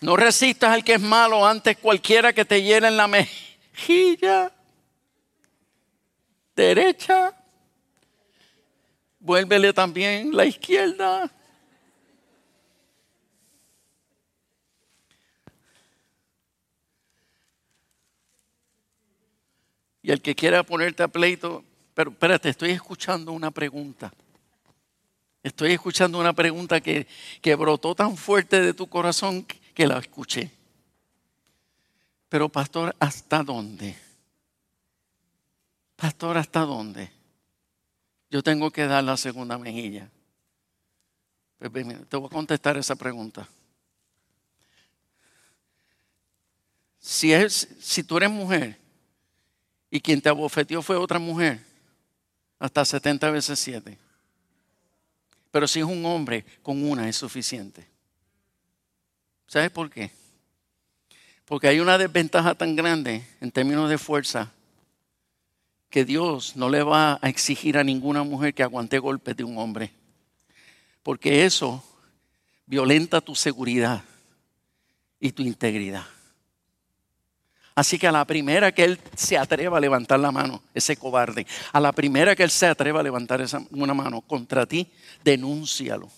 No resistas al que es malo antes cualquiera que te hiera en la mejilla derecha, vuélvele también la izquierda. Y el que quiera ponerte a pleito, pero espérate, estoy escuchando una pregunta. Estoy escuchando una pregunta que, que brotó tan fuerte de tu corazón que la escuché. Pero pastor, ¿hasta dónde? Pastor, ¿hasta dónde? Yo tengo que dar la segunda mejilla. Pues, te voy a contestar esa pregunta. Si, si tú eres mujer y quien te abofeteó fue otra mujer, hasta 70 veces 7. Pero si es un hombre, con una es suficiente. ¿Sabes por qué? Porque hay una desventaja tan grande en términos de fuerza que Dios no le va a exigir a ninguna mujer que aguante golpes de un hombre. Porque eso violenta tu seguridad y tu integridad. Así que a la primera que él se atreva a levantar la mano, ese cobarde, a la primera que él se atreva a levantar una mano contra ti, denúncialo.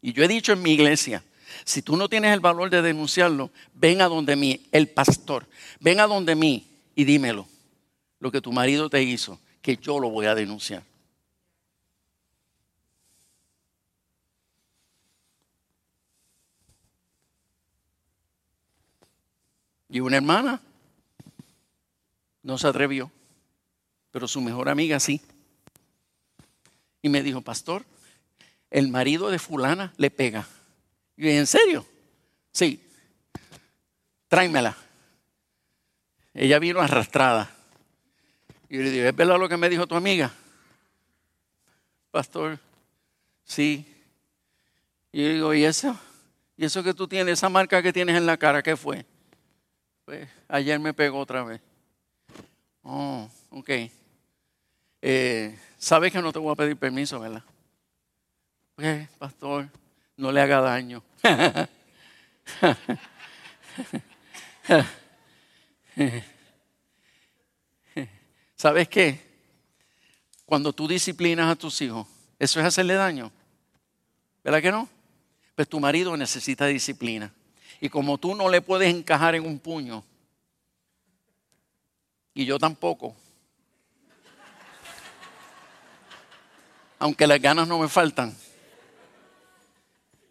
Y yo he dicho en mi iglesia, si tú no tienes el valor de denunciarlo, ven a donde mí, el pastor, ven a donde mí y dímelo, lo que tu marido te hizo, que yo lo voy a denunciar. Y una hermana no se atrevió, pero su mejor amiga sí. Y me dijo, pastor, el marido de fulana le pega. Y ¿en serio? Sí. Tráemela. Ella vino arrastrada. Y yo le digo, ¿es verdad lo que me dijo tu amiga? Pastor, sí. Y yo digo, ¿y eso? ¿Y eso que tú tienes, esa marca que tienes en la cara, qué fue? Pues ayer me pegó otra vez. Oh, ok. Eh, Sabes que no te voy a pedir permiso, ¿verdad? Pues, pastor, no le haga daño. ¿Sabes qué? Cuando tú disciplinas a tus hijos, eso es hacerle daño. ¿Verdad que no? Pues tu marido necesita disciplina. Y como tú no le puedes encajar en un puño, y yo tampoco, aunque las ganas no me faltan,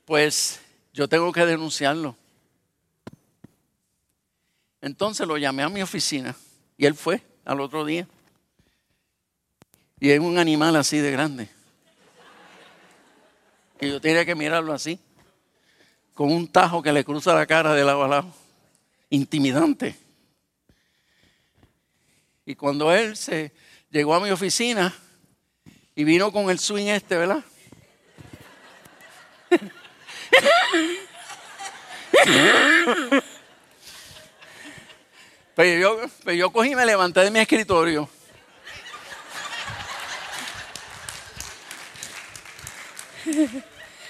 pues yo tengo que denunciarlo. Entonces lo llamé a mi oficina y él fue al otro día. Y es un animal así de grande. Que yo tenía que mirarlo así, con un tajo que le cruza la cara de lado a lado. Intimidante. Y cuando él se llegó a mi oficina y vino con el swing este, ¿verdad? Pero yo, pero yo cogí y me levanté de mi escritorio.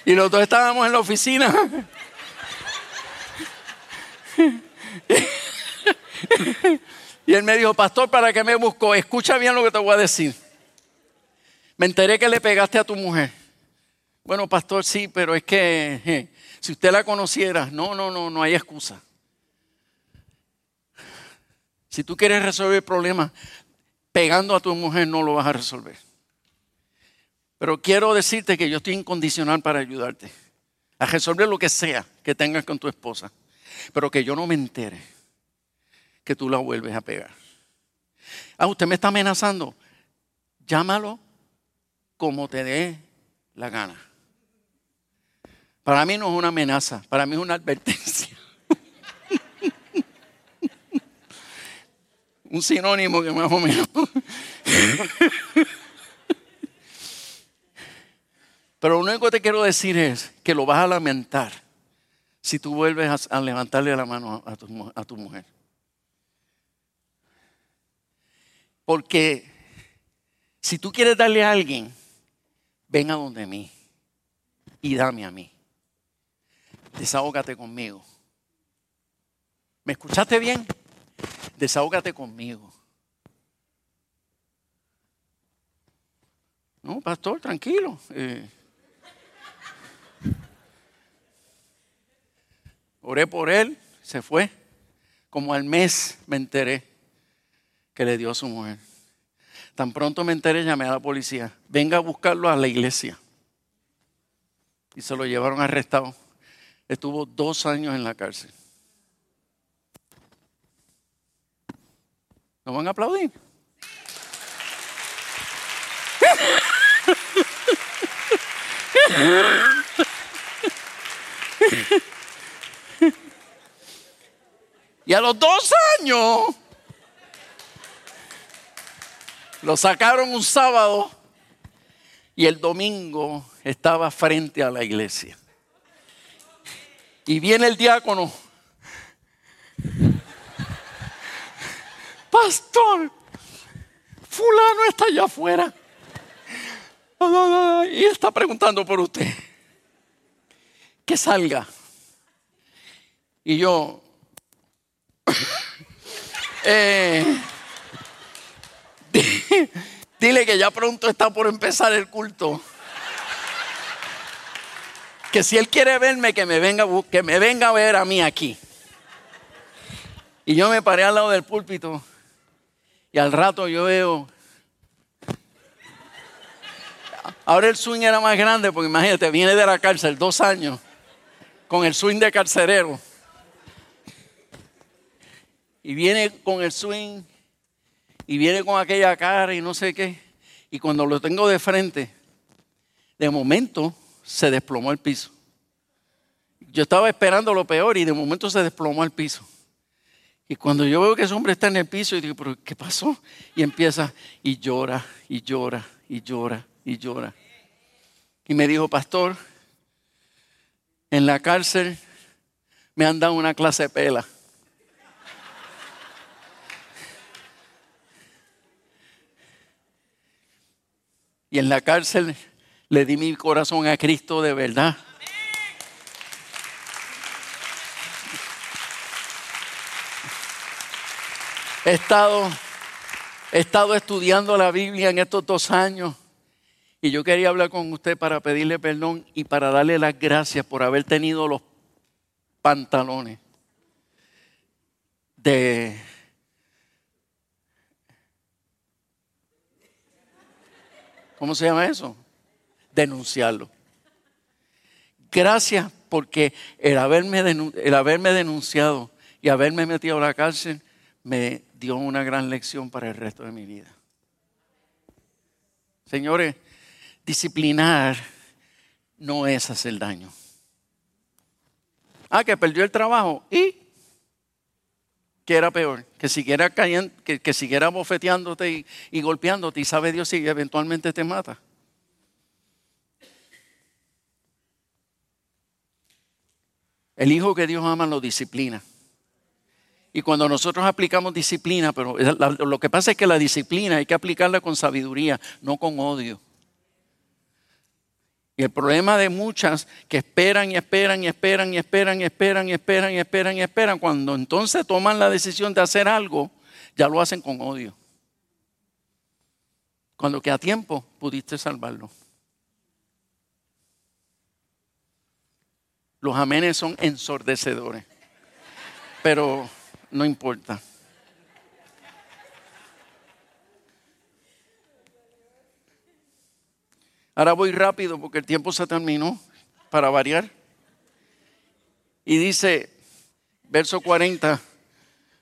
Y los dos estábamos en la oficina. Y él me dijo, pastor, ¿para qué me buscó? Escucha bien lo que te voy a decir. Me enteré que le pegaste a tu mujer. Bueno, pastor, sí, pero es que si usted la conociera, no, no, no, no hay excusa. Si tú quieres resolver el problema pegando a tu mujer, no lo vas a resolver. Pero quiero decirte que yo estoy incondicional para ayudarte a resolver lo que sea que tengas con tu esposa. Pero que yo no me entere que tú la vuelves a pegar. Ah, usted me está amenazando. Llámalo como te dé la gana. Para mí no es una amenaza, para mí es una advertencia. Un sinónimo que más o menos. Pero lo único que te quiero decir es que lo vas a lamentar si tú vuelves a, levantarle la mano a tu, a tu mujer. Porque si tú quieres darle a alguien, ven a donde mí y dame a mí. Desahógate conmigo. ¿Me escuchaste bien? Desahógate conmigo. No, pastor, tranquilo. Eh, oré por él, se fue. Como al mes me enteré que le dio a su mujer. Tan pronto me enteré, llamé a la policía. Venga a buscarlo a la iglesia. Y se lo llevaron arrestado. Estuvo dos años en la cárcel. ¿No van a aplaudir? Y a los dos años lo sacaron un sábado y el domingo estaba frente a la iglesia. Y viene el diácono. Pastor, fulano está allá afuera. Y está preguntando por usted. Que salga. Y yo, eh, dile que ya pronto está por empezar el culto. Que si él quiere verme, que me venga, que me venga a ver a mí aquí. Y yo me paré al lado del púlpito y al rato yo veo. Ahora el swing era más grande porque imagínate, viene de la cárcel dos años con el swing de carcerero. Y viene con el swing y viene con aquella cara y no sé qué. Y cuando lo tengo de frente, de momento se desplomó el piso. Yo estaba esperando lo peor y de momento se desplomó el piso. Y cuando yo veo que ese hombre está en el piso, y digo, ¿pero qué pasó? Y empieza y llora, y llora, y llora, y llora. Y me dijo, pastor, en la cárcel me han dado una clase de pela. Y en la cárcel le di mi corazón a Cristo de verdad. He estado, he estado estudiando la Biblia en estos dos años y yo quería hablar con usted para pedirle perdón y para darle las gracias por haber tenido los pantalones de ¿Cómo se llama eso? Denunciarlo. Gracias porque el haberme, denunciado y haberme metido a la cárcel me dio una gran lección para el resto de mi vida. Señores, disciplinar no es hacer daño. Ah, que perdió el trabajo y que era peor, que siguiera cayendo, que, siguiera bofeteándote y, golpeándote y sabe Dios si eventualmente te mata. El hijo que Dios ama lo disciplina. Y cuando nosotros aplicamos disciplina, pero lo que pasa es que la disciplina hay que aplicarla con sabiduría, no con odio. Y el problema de muchas que esperan y esperan y esperan y esperan y esperan y esperan y esperan y esperan, cuando entonces toman la decisión de hacer algo, ya lo hacen con odio. Cuando que a tiempo pudiste salvarlo. Los amenes son ensordecedores, pero no importa. Ahora voy rápido porque el tiempo se terminó para variar. Y dice, verso 40,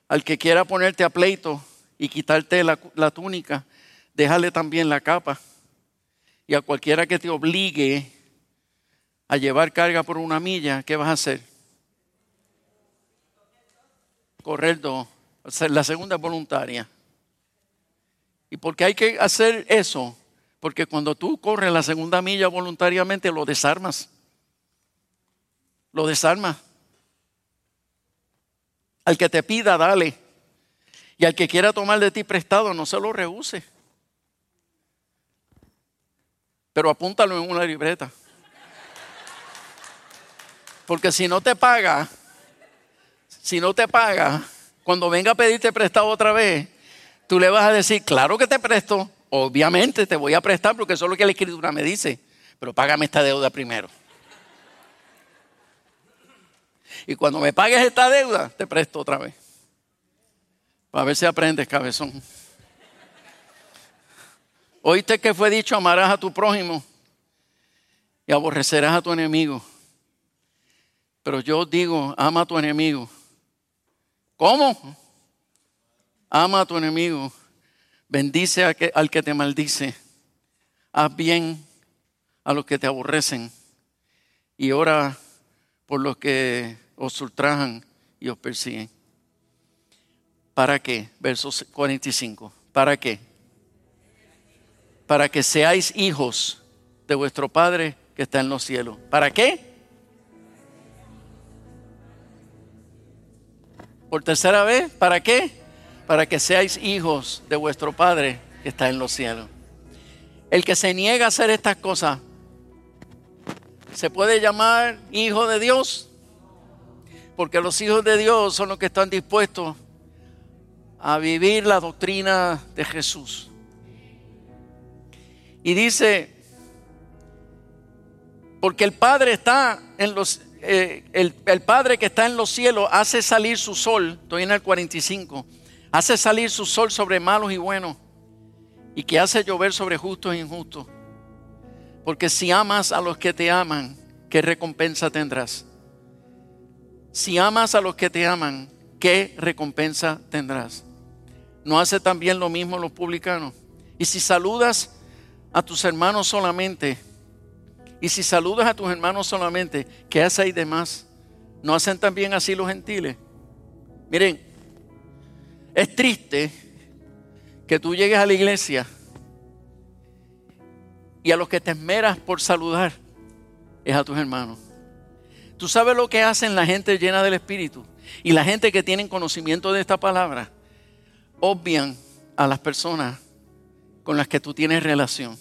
al que quiera ponerte a pleito y quitarte la, túnica, déjale también la capa. Y a cualquiera que te obligue a llevar carga por una milla, ¿qué vas a hacer? Correr dos. La segunda voluntaria. ¿Y por qué hay que hacer eso? Porque cuando tú corres la segunda milla voluntariamente, lo desarmas. Lo desarmas. Al que te pida, dale. Y al que quiera tomar de ti prestado, no se lo rehúse. Pero apúntalo en una libreta. Porque si no te paga, si no te paga, cuando venga a pedirte prestado otra vez, tú le vas a decir, claro que te presto, obviamente te voy a prestar porque eso es lo que la escritura me dice, pero págame esta deuda primero. Y cuando me pagues esta deuda, te presto otra vez. Para ver si aprendes, cabezón. Oíste que fue dicho, amarás a tu prójimo y aborrecerás a tu enemigo. Pero yo digo, ama a tu enemigo. ¿Cómo? Ama a tu enemigo. Bendice al que te maldice. Haz bien a los que te aborrecen. Y ora por los que os ultrajan y os persiguen. ¿Para qué? Versos 45. ¿Para qué? Para que seáis hijos de vuestro Padre que está en los cielos. ¿Para qué? Por tercera vez, ¿para qué? Para que seáis hijos de vuestro Padre que está en los cielos. El que se niega a hacer estas cosas, ¿se puede llamar hijo de Dios? Porque los hijos de Dios son los que están dispuestos a vivir la doctrina de Jesús. Y dice, porque el Padre está en los eh, el, Padre que está en los cielos hace salir su sol, estoy en el 45, hace salir su sol sobre malos y buenos y que hace llover sobre justos e injustos. Porque si amas a los que te aman, ¿qué recompensa tendrás? Si amas a los que te aman, ¿qué recompensa tendrás? ¿No hace también lo mismo los publicanos? Y si saludas a tus hermanos solamente, y si saludas a tus hermanos solamente, ¿qué hacéis de más? ¿No hacen también así los gentiles? Miren, es triste que tú llegues a la iglesia y a los que te esmeras por saludar es a tus hermanos. Tú sabes lo que hacen la gente llena del Espíritu y la gente que tienen conocimiento de esta palabra. Obvian a las personas con las que tú tienes relación.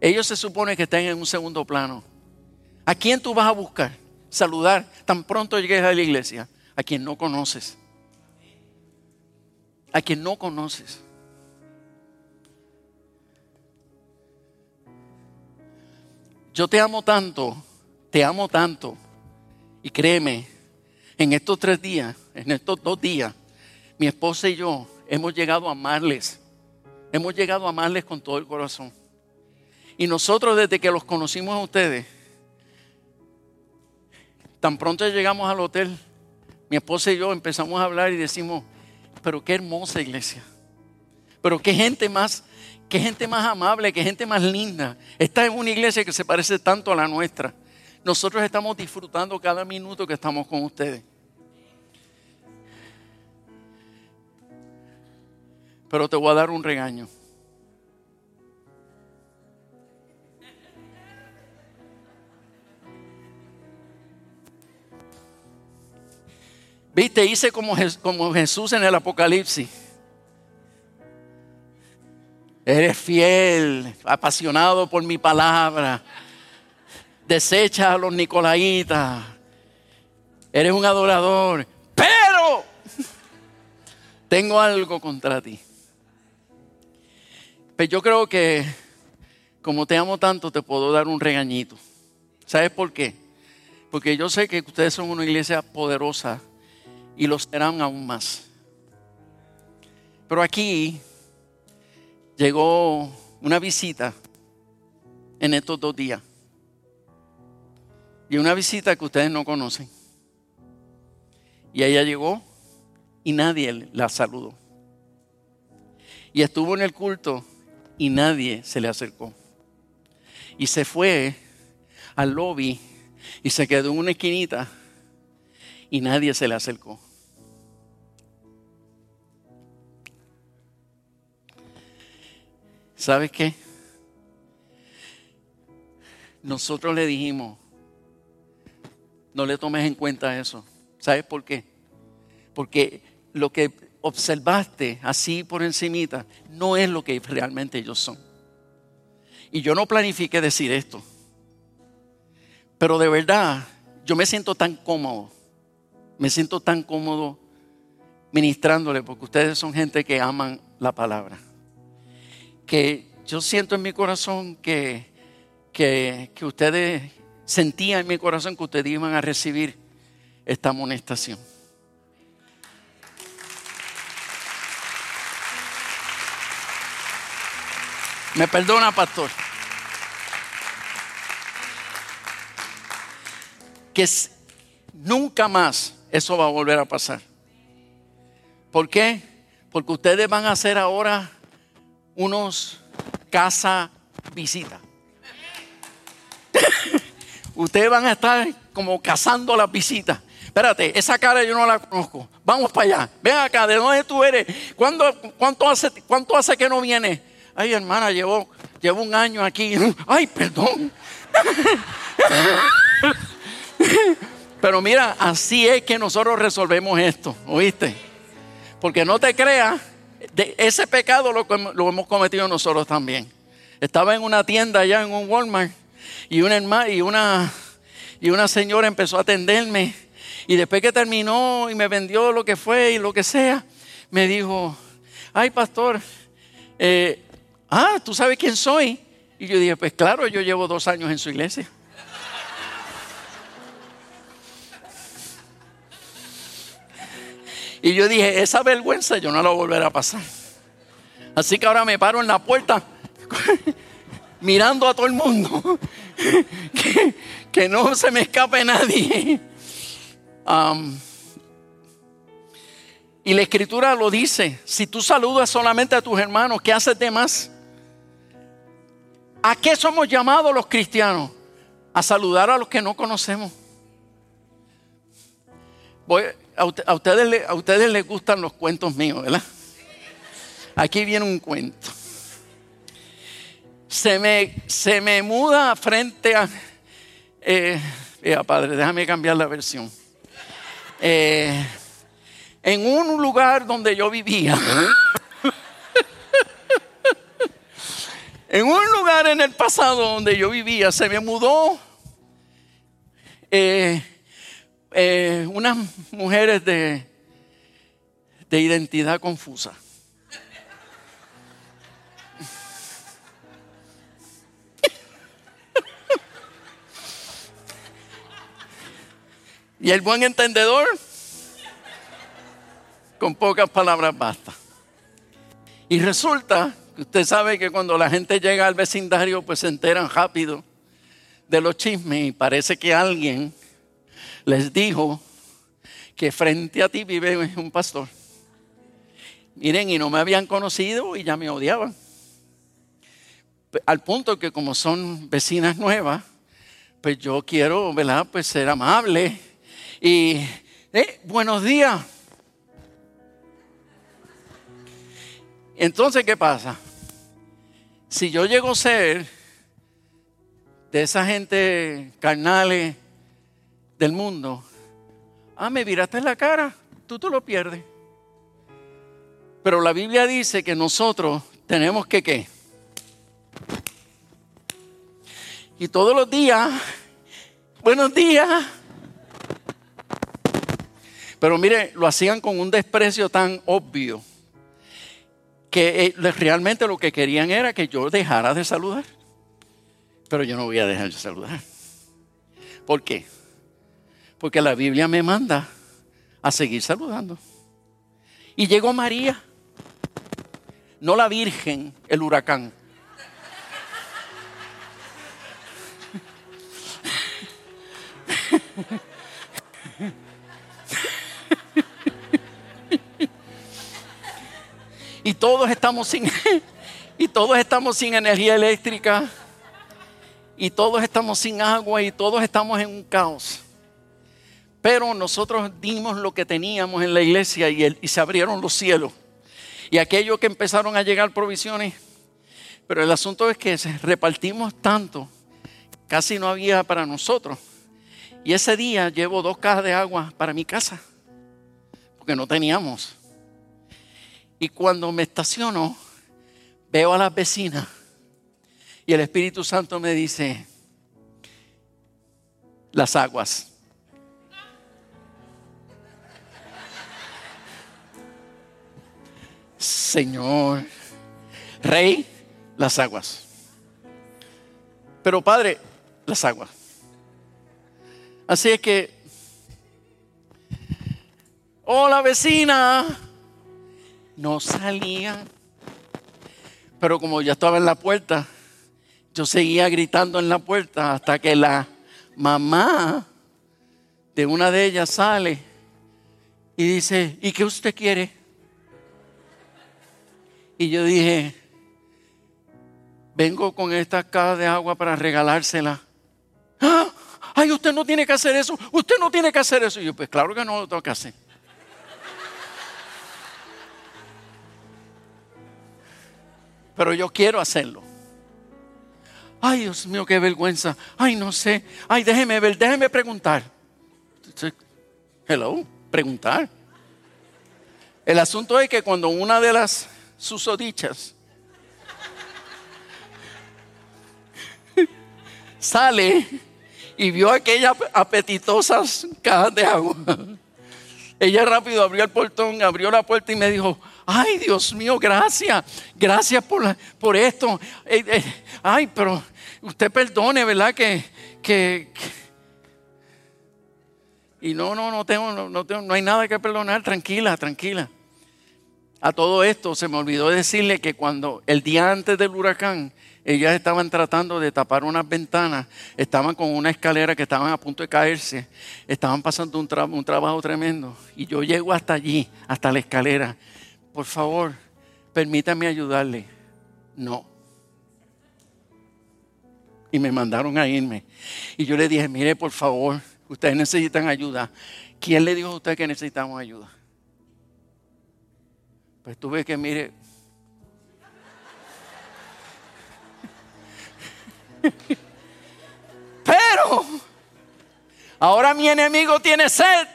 Ellos se supone que están en un segundo plano. ¿A quién tú vas a buscar? Saludar tan pronto llegues a la iglesia. A quien no conoces. A quien no conoces. Yo te amo tanto, te amo tanto. Y créeme, en estos tres días, en estos dos días, mi esposa y yo hemos llegado a amarles. Hemos llegado a amarles con todo el corazón. Y nosotros desde que los conocimos a ustedes, tan pronto llegamos al hotel, mi esposa y yo empezamos a hablar y decimos, pero qué hermosa iglesia. Pero qué gente más, qué gente más amable, qué gente más linda. Esta es una iglesia que se parece tanto a la nuestra. Nosotros estamos disfrutando cada minuto que estamos con ustedes. Pero te voy a dar un regaño. Viste, hice como, Jesús en el Apocalipsis. Eres fiel, apasionado por mi palabra. Desecha a los nicolaitas. Eres un adorador. Pero tengo algo contra ti. Pero pues yo creo que como te amo tanto, te puedo dar un regañito. ¿Sabes por qué? Porque yo sé que ustedes son una iglesia poderosa y lo serán aún más. Pero aquí llegó una visita en estos dos días. Y una visita que ustedes no conocen. Y ella llegó y nadie la saludó. Y estuvo en el culto y nadie se le acercó. Y se fue al lobby y se quedó en una esquinita y nadie se le acercó. ¿Sabes qué? Nosotros le dijimos, no le tomes en cuenta eso. ¿Sabes por qué? Porque lo que observaste así por encimita no es lo que realmente ellos son. Y yo no planifiqué decir esto. Pero de verdad, yo me siento tan cómodo, me siento tan cómodo ministrándole, porque ustedes son gente que aman la palabra. Que yo siento en mi corazón que, que, que ustedes sentían en mi corazón que ustedes iban a recibir esta amonestación. Me perdona, pastor. Que nunca más eso va a volver a pasar. ¿Por qué? Porque ustedes van a hacer ahora unos casa visita. ustedes van a estar como cazando las visitas. Espérate, esa cara yo no la conozco. Vamos para allá. Ven acá, ¿de dónde tú eres? cuánto, hace, ¿Cuánto hace que no vienes? Ay, hermana, llevo, llevo un año aquí. Ay, perdón. Pero mira, así es que nosotros resolvemos esto, ¿oíste? Porque no te creas, de ese pecado lo, hemos cometido nosotros también. Estaba en una tienda allá en un Walmart y una, y una, y una señora empezó a atenderme y después que terminó y me vendió lo que fue y lo que sea, me dijo, ay pastor, eh, ah, ¿tú sabes quién soy? Y yo dije, pues claro, yo llevo dos años en su iglesia. Y yo dije, esa vergüenza yo no la volveré a pasar. Así que ahora me paro en la puerta mirando a todo el mundo. que, no se me escape nadie. y la escritura lo dice, si tú saludas solamente a tus hermanos, ¿qué haces de más? ¿A qué somos llamados los cristianos? A saludar a los que no conocemos. A, ustedes, a ustedes les gustan los cuentos míos, ¿verdad? Aquí viene un cuento. Se me, se me muda frente a... Eh, padre, déjame cambiar la versión. Eh, en un lugar donde yo vivía. En un lugar en el pasado donde yo vivía se me mudó eh, eh, unas mujeres de, de identidad confusa. Y el buen entendedor, con pocas palabras basta. Y resulta Usted sabe que cuando la gente llega al vecindario, pues se enteran rápido de los chismes y parece que alguien les dijo que frente a ti vive un pastor. Miren, y no me habían conocido y ya me odiaban. Al punto que como son vecinas nuevas, pues yo quiero, ¿verdad? Pues ser amable. Y, eh, buenos días. Entonces, ¿qué pasa? Si yo llego a ser de esa gente carnales del mundo, ah, me viraste la cara, tú te lo pierdes. Pero la Biblia dice que nosotros tenemos que qué. Y todos los días, buenos días. Pero mire, lo hacían con un desprecio tan obvio que eh, realmente lo que querían era que yo dejara de saludar. Pero yo no voy a dejar de saludar. ¿Por qué? Porque la Biblia me manda a seguir saludando. Y llegó María, no la Virgen, el huracán. y todos estamos sin y todos estamos sin energía eléctrica y todos estamos sin agua y todos estamos en un caos. Pero nosotros dimos lo que teníamos en la iglesia y, se abrieron los cielos. Y aquellos que empezaron a llegar provisiones, pero el asunto es que repartimos tanto, casi no había para nosotros. Y ese día llevo dos cajas de agua para mi casa, porque no teníamos. Y cuando me estaciono, veo a las vecinas y el Espíritu Santo me dice, las aguas. Señor, Rey, las aguas. Pero Padre, las aguas. Así es que, hola vecina, no salía. Pero como ya estaba en la puerta, yo seguía gritando en la puerta hasta que la mamá de una de ellas sale y dice, ¿y qué usted quiere? Y yo dije, vengo con esta caja de agua para regalársela. ¡Ah! Ay, usted no tiene que hacer eso, usted no tiene que hacer eso. Y yo, pues claro que no lo tengo que hacer. Pero yo quiero hacerlo. Ay, Dios mío, qué vergüenza. Ay, no sé. Ay, déjeme ver, déjeme preguntar. Hello, preguntar. El asunto es que cuando una de las susodichas sale y vio aquellas apetitosas cajas de agua, ella rápido abrió el portón, abrió la puerta y me dijo, ay Dios mío, gracias, gracias por, por esto. Eh, eh, ay, pero usted perdone, ¿verdad? Que, que, y no, no, no tengo, no, tengo, no hay nada que perdonar, tranquila, tranquila. A todo esto se me olvidó decirle que cuando el día antes del huracán, ellas estaban tratando de tapar unas ventanas, estaban con una escalera que estaban a punto de caerse, estaban pasando un, trabajo tremendo. Y yo llego hasta allí, hasta la escalera. Por favor, permítame ayudarle. No. Y me mandaron a irme. Y yo le dije, mire, por favor, ustedes necesitan ayuda. ¿Quién le dijo a usted que necesitamos ayuda? Pues tuve que, mire, pero ahora mi enemigo tiene sed.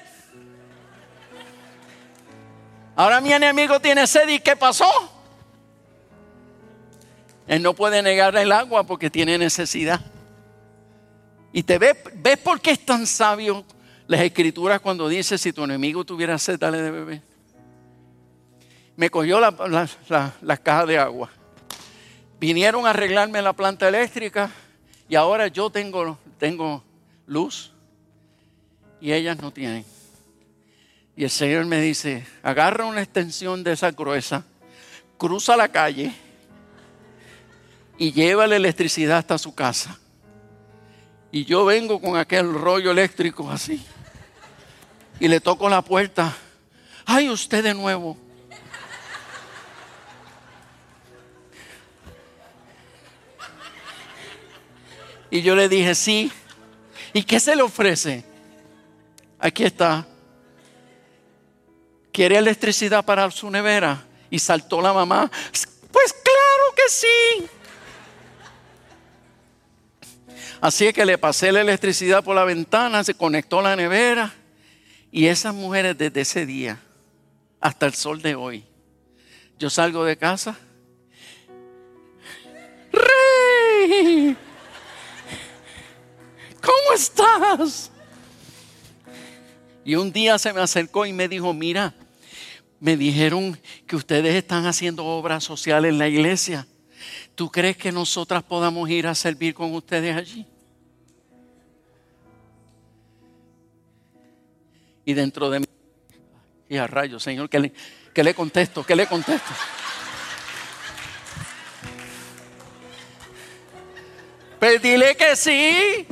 Ahora mi enemigo tiene sed y ¿qué pasó? Él no puede negar el agua porque tiene necesidad. Y te ves, ves por qué es tan sabio las escrituras cuando dice si tu enemigo tuviera sed, dale de beber me cogió las la, cajas de agua. Vinieron a arreglarme la planta eléctrica y ahora yo tengo, tengo luz y ellas no tienen. Y el Señor me dice, agarra una extensión de esa gruesa, cruza la calle y lleva la electricidad hasta su casa. Y yo vengo con aquel rollo eléctrico así. Y le toco la puerta. Ay, usted de nuevo. Y yo le dije, sí. ¿Y qué se le ofrece? Aquí está. ¿Quiere electricidad para su nevera? Y saltó la mamá. Pues claro que sí. Así es que le pasé la electricidad por la ventana, se conectó la nevera. Y esas mujeres desde ese día hasta el sol de hoy, yo salgo de casa. ¡Rey! ¿Cómo estás? Y un día se me acercó y me dijo, mira, me dijeron que ustedes están haciendo obras sociales en la iglesia. ¿Tú crees que nosotras podamos ir a servir con ustedes allí? Y dentro de mí, y a rayos, Señor, ¿qué le, qué le contesto? ¿Qué le contesto? Pues dile que sí.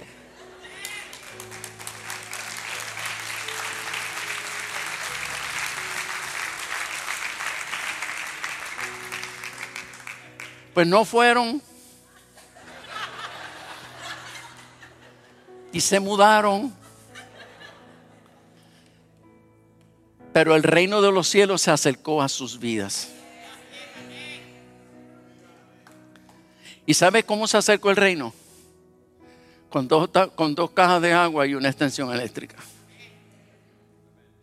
Pues no fueron. Y se mudaron. Pero el reino de los cielos se acercó a sus vidas. ¿Y sabe cómo se acercó el reino? Con dos, con dos cajas de agua y una extensión eléctrica.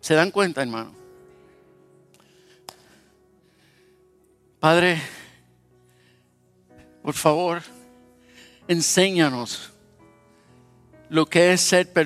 ¿Se dan cuenta, hermano? Padre, por favor, enséñanos lo que es ser perfecto